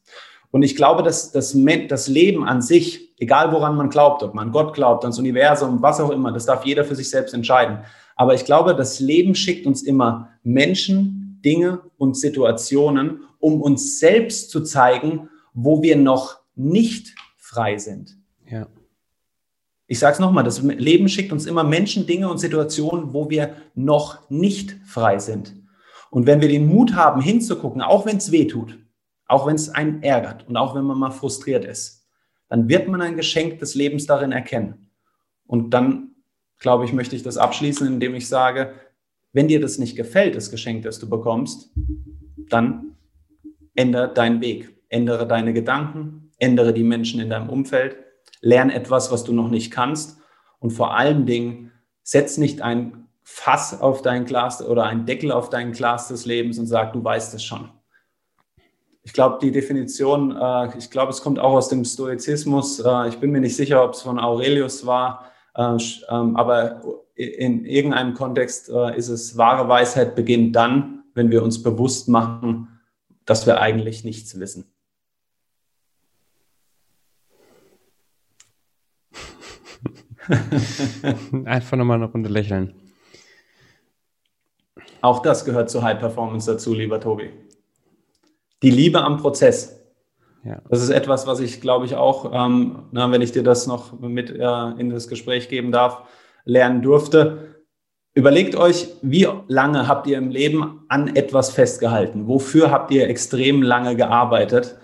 Und ich glaube, dass das, das Leben an sich, egal woran man glaubt, ob man Gott glaubt, ans Universum, was auch immer, das darf jeder für sich selbst entscheiden. Aber ich glaube, das Leben schickt uns immer Menschen, Dinge und Situationen, um uns selbst zu zeigen, wo wir noch nicht frei sind. Ja. Ich sage es nochmal, das Leben schickt uns immer Menschen, Dinge und Situationen, wo wir noch nicht frei sind. Und wenn wir den Mut haben, hinzugucken, auch wenn es weh tut, auch wenn es einen ärgert und auch wenn man mal frustriert ist, dann wird man ein Geschenk des Lebens darin erkennen. Und dann, glaube ich, möchte ich das abschließen, indem ich sage, wenn dir das nicht gefällt, das Geschenk, das du bekommst, dann ändere deinen Weg, ändere deine Gedanken, ändere die Menschen in deinem Umfeld, lern etwas, was du noch nicht kannst und vor allen Dingen setz nicht ein Fass auf dein Glas oder ein Deckel auf dein Glas des Lebens und sag, du weißt es schon. Ich glaube, die Definition, äh, ich glaube, es kommt auch aus dem Stoizismus. Äh, ich bin mir nicht sicher, ob es von Aurelius war, äh, ähm, aber in irgendeinem Kontext äh, ist es, wahre Weisheit beginnt dann, wenn wir uns bewusst machen, dass wir eigentlich nichts wissen. Einfach nochmal eine Runde lächeln. Auch das gehört zur High Performance dazu, lieber Tobi. Die Liebe am Prozess. Ja. Das ist etwas, was ich, glaube ich, auch, ähm, na, wenn ich dir das noch mit äh, in das Gespräch geben darf, lernen durfte. Überlegt euch, wie lange habt ihr im Leben an etwas festgehalten? Wofür habt ihr extrem lange gearbeitet?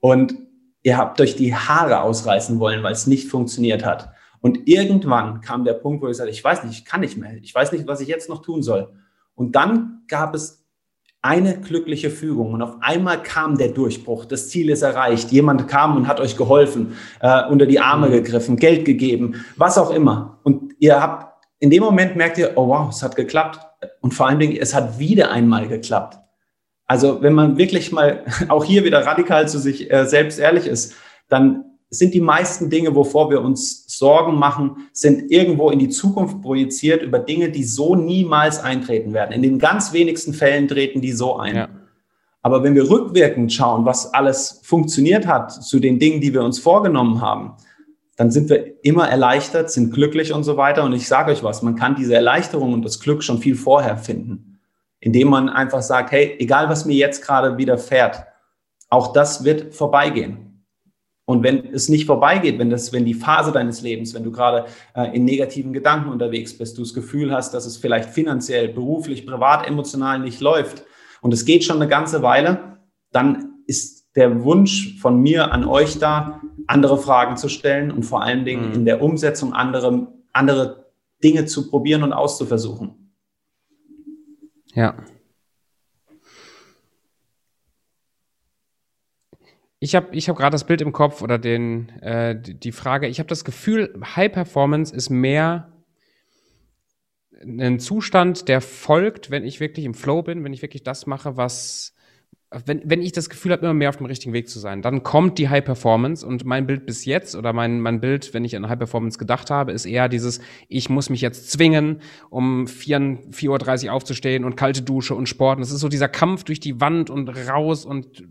Und ihr habt euch die Haare ausreißen wollen, weil es nicht funktioniert hat. Und irgendwann kam der Punkt, wo ich sagte, ich weiß nicht, ich kann nicht mehr. Ich weiß nicht, was ich jetzt noch tun soll. Und dann gab es eine glückliche Fügung und auf einmal kam der Durchbruch. Das Ziel ist erreicht. Jemand kam und hat euch geholfen, äh, unter die Arme mhm. gegriffen, Geld gegeben, was auch immer. Und ihr habt in dem Moment merkt ihr, oh wow, es hat geklappt. Und vor allen Dingen, es hat wieder einmal geklappt. Also wenn man wirklich mal auch hier wieder radikal zu sich äh, selbst ehrlich ist, dann sind die meisten Dinge, wovor wir uns Sorgen machen, sind irgendwo in die Zukunft projiziert über Dinge, die so niemals eintreten werden. In den ganz wenigsten Fällen treten die so ein. Ja. Aber wenn wir rückwirkend schauen, was alles funktioniert hat zu den Dingen, die wir uns vorgenommen haben, dann sind wir immer erleichtert, sind glücklich und so weiter. Und ich sage euch was, man kann diese Erleichterung und das Glück schon viel vorher finden, indem man einfach sagt, hey, egal was mir jetzt gerade widerfährt, auch das wird vorbeigehen. Und wenn es nicht vorbeigeht, wenn das, wenn die Phase deines Lebens, wenn du gerade äh, in negativen Gedanken unterwegs bist, du das Gefühl hast, dass es vielleicht finanziell, beruflich, privat, emotional nicht läuft und es geht schon eine ganze Weile, dann ist der Wunsch von mir an euch da, andere Fragen zu stellen und vor allen Dingen mhm. in der Umsetzung andere, andere Dinge zu probieren und auszuversuchen. Ja, Ich habe ich hab gerade das Bild im Kopf oder den, äh, die Frage, ich habe das Gefühl, High Performance ist mehr ein Zustand, der folgt, wenn ich wirklich im Flow bin, wenn ich wirklich das mache, was, wenn, wenn ich das Gefühl habe, immer mehr auf dem richtigen Weg zu sein, dann kommt die High Performance und mein Bild bis jetzt oder mein, mein Bild, wenn ich an High Performance gedacht habe, ist eher dieses, ich muss mich jetzt zwingen, um 4.30 Uhr aufzustehen und kalte Dusche und Sport. Und das ist so dieser Kampf durch die Wand und raus und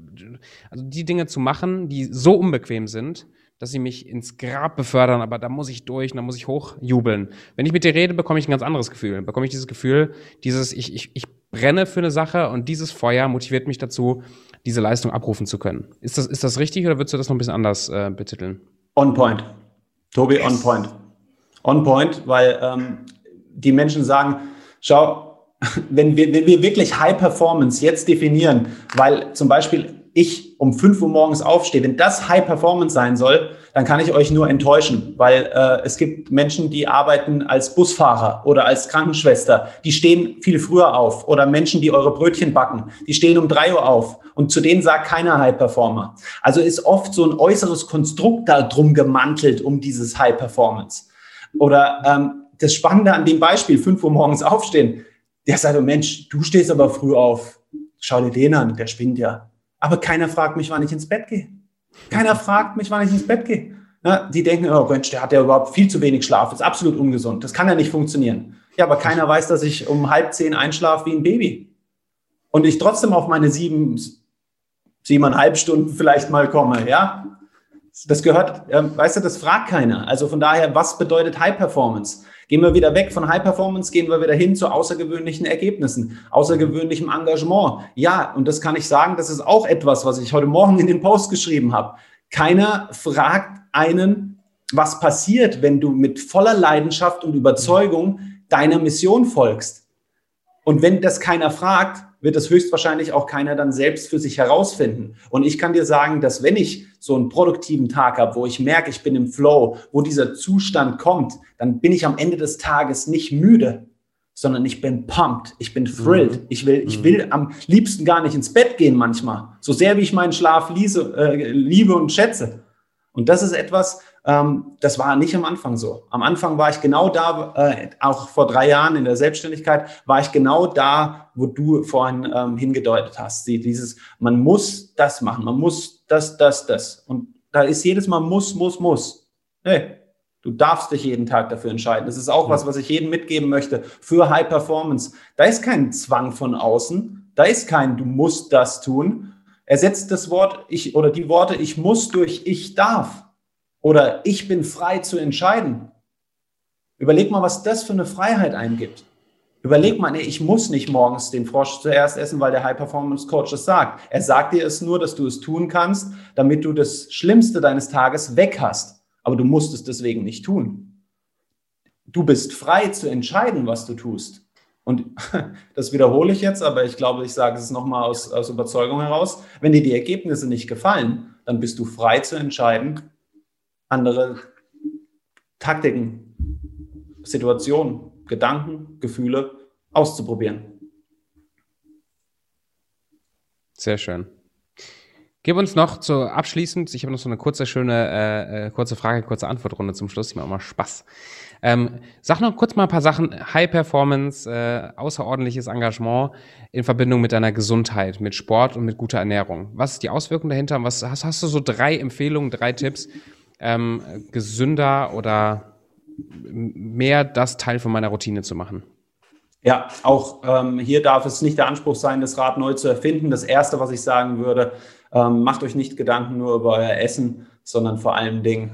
also die Dinge zu machen, die so unbequem sind, dass sie mich ins Grab befördern, aber da muss ich durch, da muss ich hochjubeln. Wenn ich mit dir rede, bekomme ich ein ganz anderes Gefühl. Bekomme ich dieses Gefühl, dieses, ich, ich, ich brenne für eine Sache und dieses Feuer motiviert mich dazu, diese Leistung abrufen zu können. Ist das, ist das richtig oder würdest du das noch ein bisschen anders äh, betiteln? On point. Tobi, yes. on point. On point, weil ähm, die Menschen sagen, schau, wenn wir, wenn wir wirklich High Performance jetzt definieren, weil zum Beispiel ich um 5 Uhr morgens aufstehe, wenn das High Performance sein soll, dann kann ich euch nur enttäuschen, weil äh, es gibt Menschen, die arbeiten als Busfahrer oder als Krankenschwester, die stehen viel früher auf oder Menschen, die eure Brötchen backen, die stehen um 3 Uhr auf und zu denen sagt keiner High Performer. Also ist oft so ein äußeres Konstrukt da drum gemantelt um dieses High Performance. Oder ähm, das Spannende an dem Beispiel, 5 Uhr morgens aufstehen, der sagt, oh Mensch, du stehst aber früh auf. Schau dir den an, der spinnt ja. Aber keiner fragt mich, wann ich ins Bett gehe. Keiner fragt mich, wann ich ins Bett gehe. Ja, die denken, oh Mensch, der hat ja überhaupt viel zu wenig Schlaf, ist absolut ungesund. Das kann ja nicht funktionieren. Ja, aber keiner weiß, dass ich um halb zehn einschlafe wie ein Baby. Und ich trotzdem auf meine sieben, siebeneinhalb Stunden vielleicht mal komme, ja. Das gehört, äh, weißt du, das fragt keiner. Also von daher, was bedeutet High Performance? Gehen wir wieder weg von High Performance, gehen wir wieder hin zu außergewöhnlichen Ergebnissen, außergewöhnlichem Engagement. Ja, und das kann ich sagen, das ist auch etwas, was ich heute Morgen in den Post geschrieben habe. Keiner fragt einen, was passiert, wenn du mit voller Leidenschaft und Überzeugung deiner Mission folgst. Und wenn das keiner fragt, wird es höchstwahrscheinlich auch keiner dann selbst für sich herausfinden. Und ich kann dir sagen, dass wenn ich so einen produktiven Tag habe, wo ich merke, ich bin im Flow, wo dieser Zustand kommt, dann bin ich am Ende des Tages nicht müde, sondern ich bin pumped, ich bin thrilled. Mhm. Ich will, ich mhm. will am liebsten gar nicht ins Bett gehen manchmal, so sehr wie ich meinen Schlaf liese, äh, liebe und schätze. Und das ist etwas, das war nicht am Anfang so. Am Anfang war ich genau da, äh, auch vor drei Jahren in der Selbstständigkeit, war ich genau da, wo du vorhin ähm, hingedeutet hast. Die, dieses, man muss das machen, man muss das, das, das. Und da ist jedes Mal muss, muss, muss. Hey, du darfst dich jeden Tag dafür entscheiden. Das ist auch was, was ich jedem mitgeben möchte für High Performance. Da ist kein Zwang von außen, da ist kein du musst das tun. Ersetzt das Wort ich oder die Worte ich muss durch ich darf oder ich bin frei zu entscheiden. Überleg mal, was das für eine Freiheit eingibt. Überleg mal, nee, ich muss nicht morgens den Frosch zuerst essen, weil der High-Performance-Coach es sagt. Er sagt dir es nur, dass du es tun kannst, damit du das Schlimmste deines Tages weg hast. Aber du musst es deswegen nicht tun. Du bist frei zu entscheiden, was du tust. Und das wiederhole ich jetzt, aber ich glaube, ich sage es nochmal aus, aus Überzeugung heraus. Wenn dir die Ergebnisse nicht gefallen, dann bist du frei zu entscheiden, andere Taktiken, Situationen, Gedanken, Gefühle auszuprobieren. Sehr schön. Gib uns noch zu abschließend, ich habe noch so eine kurze, schöne, äh, äh kurze Frage, kurze Antwortrunde zum Schluss, ich mache immer Spaß. Ähm, sag noch kurz mal ein paar Sachen. High Performance, äh, außerordentliches Engagement in Verbindung mit deiner Gesundheit, mit Sport und mit guter Ernährung. Was ist die Auswirkung dahinter? Was hast, hast du so drei Empfehlungen, drei Tipps, ähm, gesünder oder mehr das Teil von meiner Routine zu machen? Ja, auch ähm, hier darf es nicht der Anspruch sein, das Rad neu zu erfinden. Das Erste, was ich sagen würde, ähm, macht euch nicht Gedanken nur über euer Essen, sondern vor allen Dingen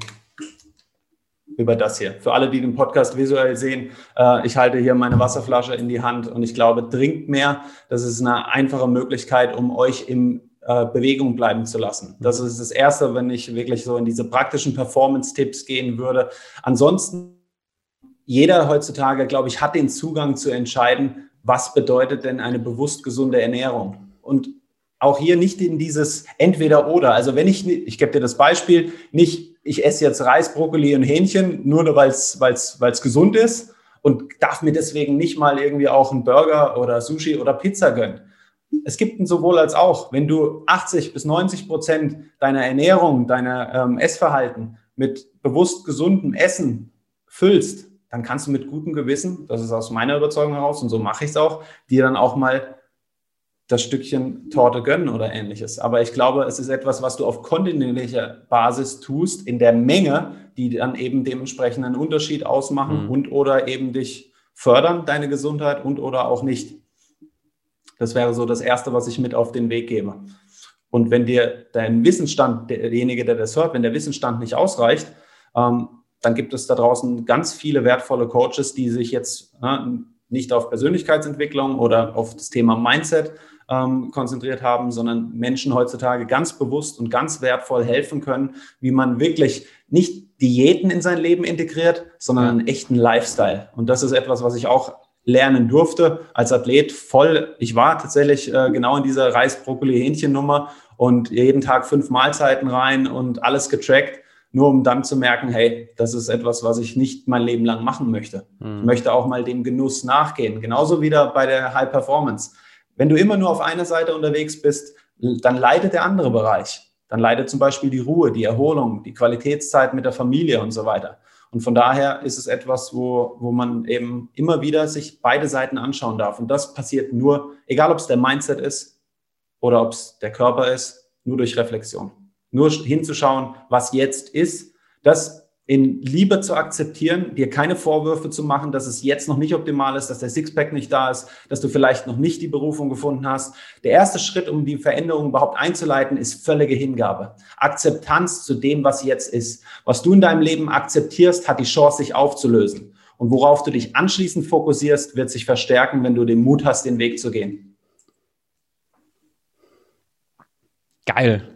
über das hier. Für alle, die den Podcast visuell sehen, äh, ich halte hier meine Wasserflasche in die Hand und ich glaube, trinkt mehr. Das ist eine einfache Möglichkeit, um euch im äh, Bewegung bleiben zu lassen. Das ist das Erste, wenn ich wirklich so in diese praktischen Performance-Tipps gehen würde. Ansonsten, jeder heutzutage, glaube ich, hat den Zugang zu entscheiden, was bedeutet denn eine bewusst gesunde Ernährung. Und auch hier nicht in dieses Entweder-Oder. Also wenn ich, ich gebe dir das Beispiel, nicht, ich esse jetzt Reis, Brokkoli und Hähnchen, nur weil es gesund ist und darf mir deswegen nicht mal irgendwie auch einen Burger oder Sushi oder Pizza gönnen es gibt ein sowohl als auch. Wenn du 80 bis 90 Prozent deiner Ernährung, deiner ähm, Essverhalten mit bewusst gesundem Essen füllst, dann kannst du mit gutem Gewissen, das ist aus meiner Überzeugung heraus und so mache ich es auch, dir dann auch mal das Stückchen Torte gönnen oder ähnliches. Aber ich glaube, es ist etwas, was du auf kontinuierlicher Basis tust, in der Menge, die dann eben dementsprechend einen Unterschied ausmachen mhm. und oder eben dich fördern, deine Gesundheit und oder auch nicht. Das wäre so das Erste, was ich mit auf den Weg gebe. Und wenn dir dein Wissensstand, derjenige, der das hört, wenn der Wissensstand nicht ausreicht, ähm, dann gibt es da draußen ganz viele wertvolle Coaches, die sich jetzt äh, nicht auf Persönlichkeitsentwicklung oder auf das Thema Mindset ähm, konzentriert haben, sondern Menschen heutzutage ganz bewusst und ganz wertvoll helfen können, wie man wirklich nicht Diäten in sein Leben integriert, sondern einen echten Lifestyle. Und das ist etwas, was ich auch lernen durfte als Athlet voll. Ich war tatsächlich äh, genau in dieser Reis-Brokkoli-Hähnchen-Nummer und jeden Tag fünf Mahlzeiten rein und alles getrackt, nur um dann zu merken, hey, das ist etwas, was ich nicht mein Leben lang machen möchte. Mhm. Ich möchte auch mal dem Genuss nachgehen. Genauso wieder bei der High Performance. Wenn du immer nur auf einer Seite unterwegs bist, dann leidet der andere Bereich. Dann leidet zum Beispiel die Ruhe, die Erholung, die Qualitätszeit mit der Familie und so weiter. Und von daher ist es etwas, wo, wo man eben immer wieder sich beide Seiten anschauen darf. Und das passiert nur, egal ob es der Mindset ist oder ob es der Körper ist, nur durch Reflexion. Nur hinzuschauen, was jetzt ist. Das in Liebe zu akzeptieren, dir keine Vorwürfe zu machen, dass es jetzt noch nicht optimal ist, dass der Sixpack nicht da ist, dass du vielleicht noch nicht die Berufung gefunden hast. Der erste Schritt, um die Veränderung überhaupt einzuleiten, ist völlige Hingabe. Akzeptanz zu dem, was jetzt ist. Was du in deinem Leben akzeptierst, hat die Chance, sich aufzulösen. Und worauf du dich anschließend fokussierst, wird sich verstärken, wenn du den Mut hast, den Weg zu gehen. Geil.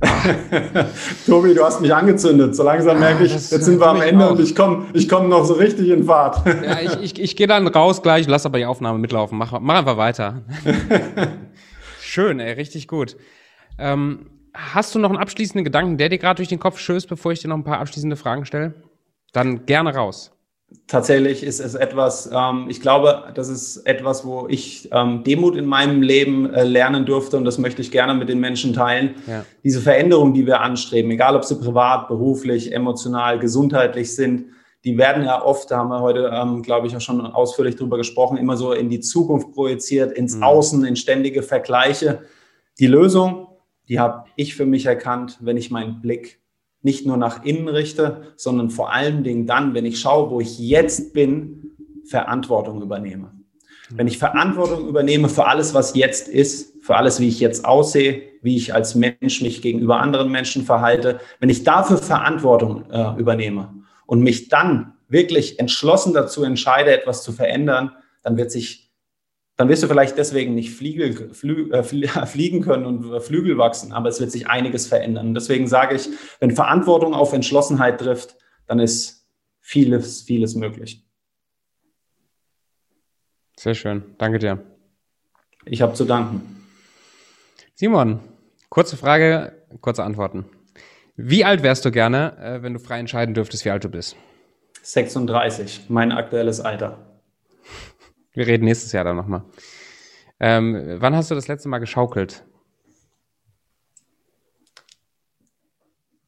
Tobi, du hast mich angezündet. So langsam merke ich, ah, jetzt sind wir am Ende und ich komme ich komm noch so richtig in Fahrt. Ja, ich, ich, ich gehe dann raus gleich, lass aber die Aufnahme mitlaufen. Mach, mach einfach weiter. Schön, ey, richtig gut. Ähm, hast du noch einen abschließenden Gedanken, der dir gerade durch den Kopf stößt, bevor ich dir noch ein paar abschließende Fragen stelle? Dann gerne raus tatsächlich ist es etwas, ähm, ich glaube, das ist etwas, wo ich ähm, Demut in meinem Leben äh, lernen durfte und das möchte ich gerne mit den Menschen teilen. Ja. Diese Veränderungen, die wir anstreben, egal ob sie privat, beruflich, emotional, gesundheitlich sind, die werden ja oft, da haben wir heute, ähm, glaube ich, auch schon ausführlich drüber gesprochen, immer so in die Zukunft projiziert, ins mhm. Außen, in ständige Vergleiche. Die Lösung, die habe ich für mich erkannt, wenn ich meinen Blick nicht nur nach innen richte, sondern vor allen Dingen dann, wenn ich schaue, wo ich jetzt bin, Verantwortung übernehme. Wenn ich Verantwortung übernehme für alles, was jetzt ist, für alles, wie ich jetzt aussehe, wie ich als Mensch mich gegenüber anderen Menschen verhalte, wenn ich dafür Verantwortung äh, übernehme und mich dann wirklich entschlossen dazu entscheide, etwas zu verändern, dann wird sich dann wirst du vielleicht deswegen nicht Fliegel, flü, äh, fliegen können und äh, Flügel wachsen, aber es wird sich einiges verändern. Deswegen sage ich, wenn Verantwortung auf Entschlossenheit trifft, dann ist vieles, vieles möglich. Sehr schön. Danke dir. Ich habe zu danken. Simon, kurze Frage, kurze Antworten. Wie alt wärst du gerne, äh, wenn du frei entscheiden dürftest, wie alt du bist? 36, mein aktuelles Alter. Wir reden nächstes Jahr dann nochmal. Ähm, wann hast du das letzte Mal geschaukelt?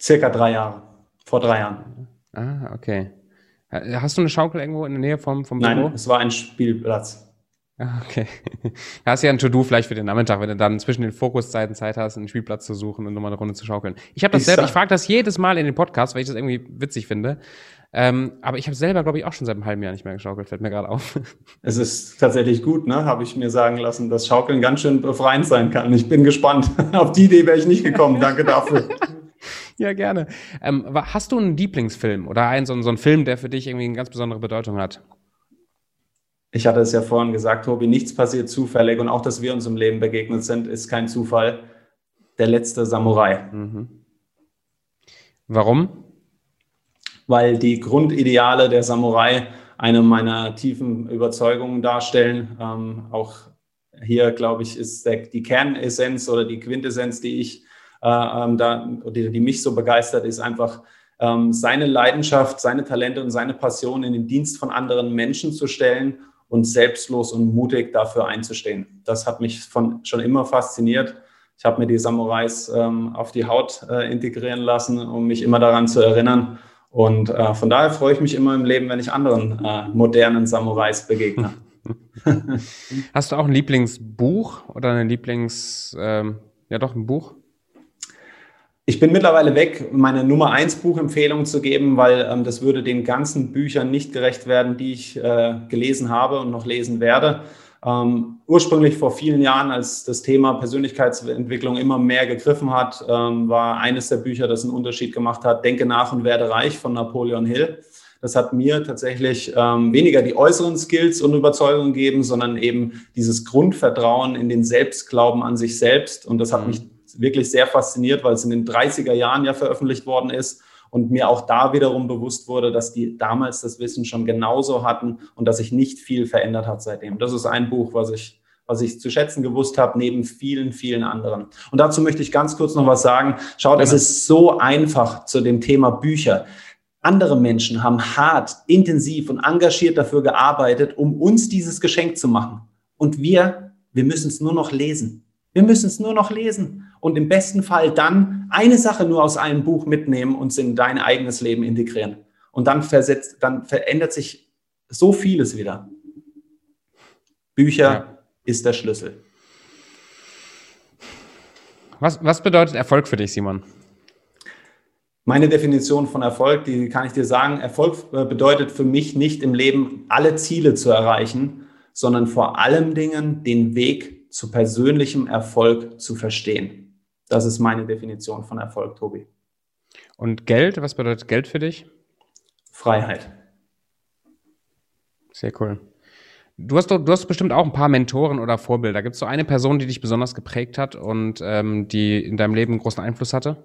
Circa drei Jahre. Vor drei Jahren. Ah, okay. Hast du eine Schaukel irgendwo in der Nähe vom, vom Büro? Nein, es war ein Spielplatz. Ah, okay. Da hast du ja ein To-Do vielleicht für den Nachmittag, wenn du dann zwischen den Fokuszeiten Zeit hast, einen Spielplatz zu suchen und nochmal eine Runde zu schaukeln. Ich habe das ich selber, ich frage das jedes Mal in den Podcast, weil ich das irgendwie witzig finde. Ähm, aber ich habe selber, glaube ich, auch schon seit einem halben Jahr nicht mehr geschaukelt, fällt mir gerade auf. Es ist tatsächlich gut, ne? Habe ich mir sagen lassen, dass Schaukeln ganz schön befreiend sein kann. Ich bin gespannt. Auf die Idee wäre ich nicht gekommen. Danke dafür. ja, gerne. Ähm, hast du einen Lieblingsfilm oder einen, so, so einen Film, der für dich irgendwie eine ganz besondere Bedeutung hat? Ich hatte es ja vorhin gesagt, Tobi, nichts passiert zufällig und auch, dass wir uns im Leben begegnet sind, ist kein Zufall. Der letzte Samurai. Mhm. Warum? weil die Grundideale der Samurai eine meiner tiefen Überzeugungen darstellen. Ähm, auch hier, glaube ich, ist der, die Kernessenz oder die Quintessenz, die ich äh, ähm, da, die, die, mich so begeistert, ist einfach ähm, seine Leidenschaft, seine Talente und seine Passion in den Dienst von anderen Menschen zu stellen und selbstlos und mutig dafür einzustehen. Das hat mich von, schon immer fasziniert. Ich habe mir die Samurais ähm, auf die Haut äh, integrieren lassen, um mich immer daran zu erinnern, und äh, von daher freue ich mich immer im Leben, wenn ich anderen äh, modernen Samurais begegne. Hast du auch ein Lieblingsbuch oder ein Lieblings, ähm, ja doch, ein Buch? Ich bin mittlerweile weg, meine Nummer eins Buchempfehlung zu geben, weil ähm, das würde den ganzen Büchern nicht gerecht werden, die ich äh, gelesen habe und noch lesen werde. Ähm, ursprünglich vor vielen Jahren, als das Thema Persönlichkeitsentwicklung immer mehr gegriffen hat, ähm, war eines der Bücher, das einen Unterschied gemacht hat, Denke nach und werde reich von Napoleon Hill. Das hat mir tatsächlich ähm, weniger die äußeren Skills und Überzeugungen gegeben, sondern eben dieses Grundvertrauen in den Selbstglauben an sich selbst. Und das hat mhm. mich wirklich sehr fasziniert, weil es in den 30er Jahren ja veröffentlicht worden ist und mir auch da wiederum bewusst wurde, dass die damals das Wissen schon genauso hatten und dass sich nicht viel verändert hat seitdem. Das ist ein Buch, was ich was ich zu schätzen gewusst habe, neben vielen, vielen anderen. Und dazu möchte ich ganz kurz noch was sagen. Schaut, es ist so einfach zu dem Thema Bücher. Andere Menschen haben hart, intensiv und engagiert dafür gearbeitet, um uns dieses Geschenk zu machen. Und wir, wir müssen es nur noch lesen. Wir müssen es nur noch lesen und im besten Fall dann eine Sache nur aus einem Buch mitnehmen und es in dein eigenes Leben integrieren. Und dann versetzt, dann verändert sich so vieles wieder. Bücher ja. ist der Schlüssel. Was, was bedeutet Erfolg für dich, Simon? Meine Definition von Erfolg, die kann ich dir sagen, Erfolg äh, bedeutet für mich nicht im Leben alle Ziele zu erreichen, sondern vor allem Dingen den Weg zu persönlichem Erfolg zu verstehen. Das ist meine Definition von Erfolg, Tobi. Und Geld, was bedeutet Geld für dich? Freiheit. Sehr cool. Du hast, du hast bestimmt auch ein paar Mentoren oder Vorbilder. Gibt es so eine Person, die dich besonders geprägt hat und ähm, die in deinem Leben großen Einfluss hatte?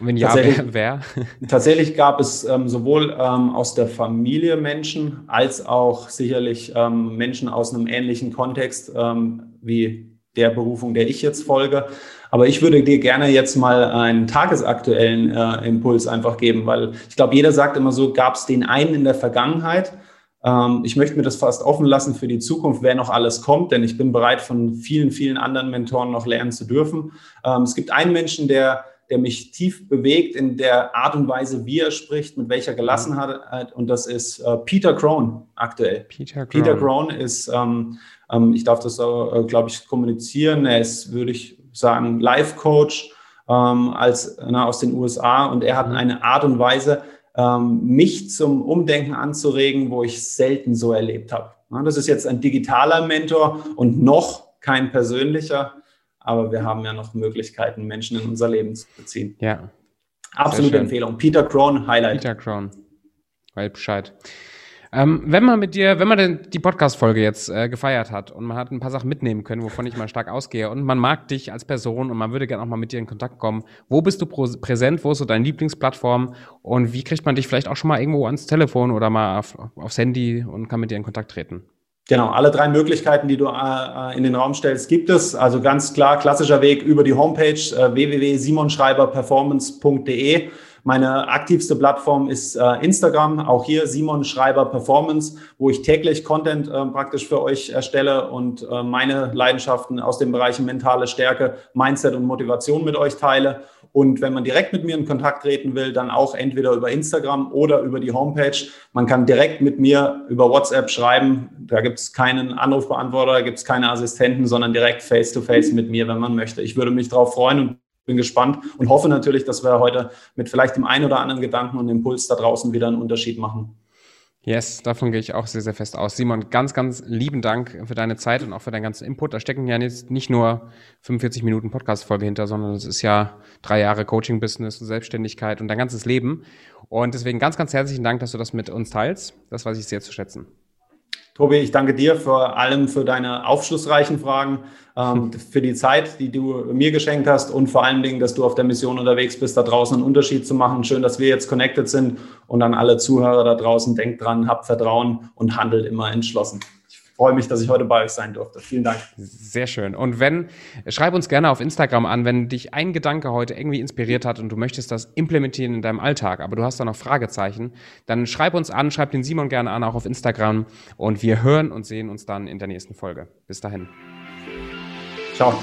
Und wenn ja, wer? wer? Tatsächlich gab es ähm, sowohl ähm, aus der Familie Menschen als auch sicherlich ähm, Menschen aus einem ähnlichen Kontext ähm, wie der Berufung, der ich jetzt folge. Aber ich würde dir gerne jetzt mal einen tagesaktuellen äh, Impuls einfach geben, weil ich glaube, jeder sagt immer so, gab es den einen in der Vergangenheit. Ähm, ich möchte mir das fast offen lassen für die Zukunft, wer noch alles kommt, denn ich bin bereit, von vielen, vielen anderen Mentoren noch lernen zu dürfen. Ähm, es gibt einen Menschen, der der mich tief bewegt in der Art und Weise, wie er spricht, mit welcher Gelassenheit. Und das ist äh, Peter Crone aktuell. Peter Crone, Peter Crone ist, ähm, ähm, ich darf das, äh, glaube ich, kommunizieren. Er ist, würde ich sagen, Life-Coach ähm, als, na, aus den USA und er hat mhm. eine Art und Weise, ähm, mich zum Umdenken anzuregen, wo ich selten so erlebt habe. das ist jetzt ein digitaler Mentor und noch kein persönlicher aber wir haben ja noch Möglichkeiten, Menschen in unser Leben zu beziehen. Ja. Absolute Empfehlung. Peter Crone, Highlight. Peter Crone. Weiß Bescheid. Ähm, wenn man mit dir, wenn man denn die Podcast-Folge jetzt äh, gefeiert hat und man hat ein paar Sachen mitnehmen können, wovon ich mal stark ausgehe und man mag dich als Person und man würde gerne auch mal mit dir in Kontakt kommen, wo bist du präsent, wo ist so deine Lieblingsplattform und wie kriegt man dich vielleicht auch schon mal irgendwo ans Telefon oder mal auf, aufs Handy und kann mit dir in Kontakt treten? Genau, alle drei Möglichkeiten, die du äh, in den Raum stellst, gibt es. Also ganz klar, klassischer Weg über die Homepage äh, www.simonschreiberperformance.de. Meine aktivste Plattform ist äh, Instagram, auch hier Simon Schreiber Performance, wo ich täglich Content äh, praktisch für euch erstelle und äh, meine Leidenschaften aus den Bereichen mentale Stärke, Mindset und Motivation mit euch teile. Und wenn man direkt mit mir in Kontakt treten will, dann auch entweder über Instagram oder über die Homepage. Man kann direkt mit mir über WhatsApp schreiben. Da gibt es keinen Anrufbeantworter, da gibt es keine Assistenten, sondern direkt face-to-face -face mit mir, wenn man möchte. Ich würde mich darauf freuen und bin gespannt und hoffe natürlich, dass wir heute mit vielleicht dem einen oder anderen Gedanken und Impuls da draußen wieder einen Unterschied machen. Yes, davon gehe ich auch sehr, sehr fest aus. Simon, ganz, ganz lieben Dank für deine Zeit und auch für deinen ganzen Input. Da stecken ja jetzt nicht nur 45 Minuten Podcast-Folge hinter, sondern es ist ja drei Jahre Coaching-Business und Selbstständigkeit und dein ganzes Leben. Und deswegen ganz, ganz herzlichen Dank, dass du das mit uns teilst. Das weiß ich sehr zu schätzen. Tobi, ich danke dir vor allem für deine aufschlussreichen Fragen, ähm, für die Zeit, die du mir geschenkt hast und vor allen Dingen, dass du auf der Mission unterwegs bist, da draußen einen Unterschied zu machen. Schön, dass wir jetzt connected sind und an alle Zuhörer da draußen, denkt dran, habt Vertrauen und handelt immer entschlossen freue mich, dass ich heute bei euch sein durfte. Vielen Dank. Sehr schön. Und wenn, schreib uns gerne auf Instagram an, wenn dich ein Gedanke heute irgendwie inspiriert hat und du möchtest das implementieren in deinem Alltag, aber du hast da noch Fragezeichen, dann schreib uns an, schreib den Simon gerne an, auch auf Instagram. Und wir hören und sehen uns dann in der nächsten Folge. Bis dahin. Ciao.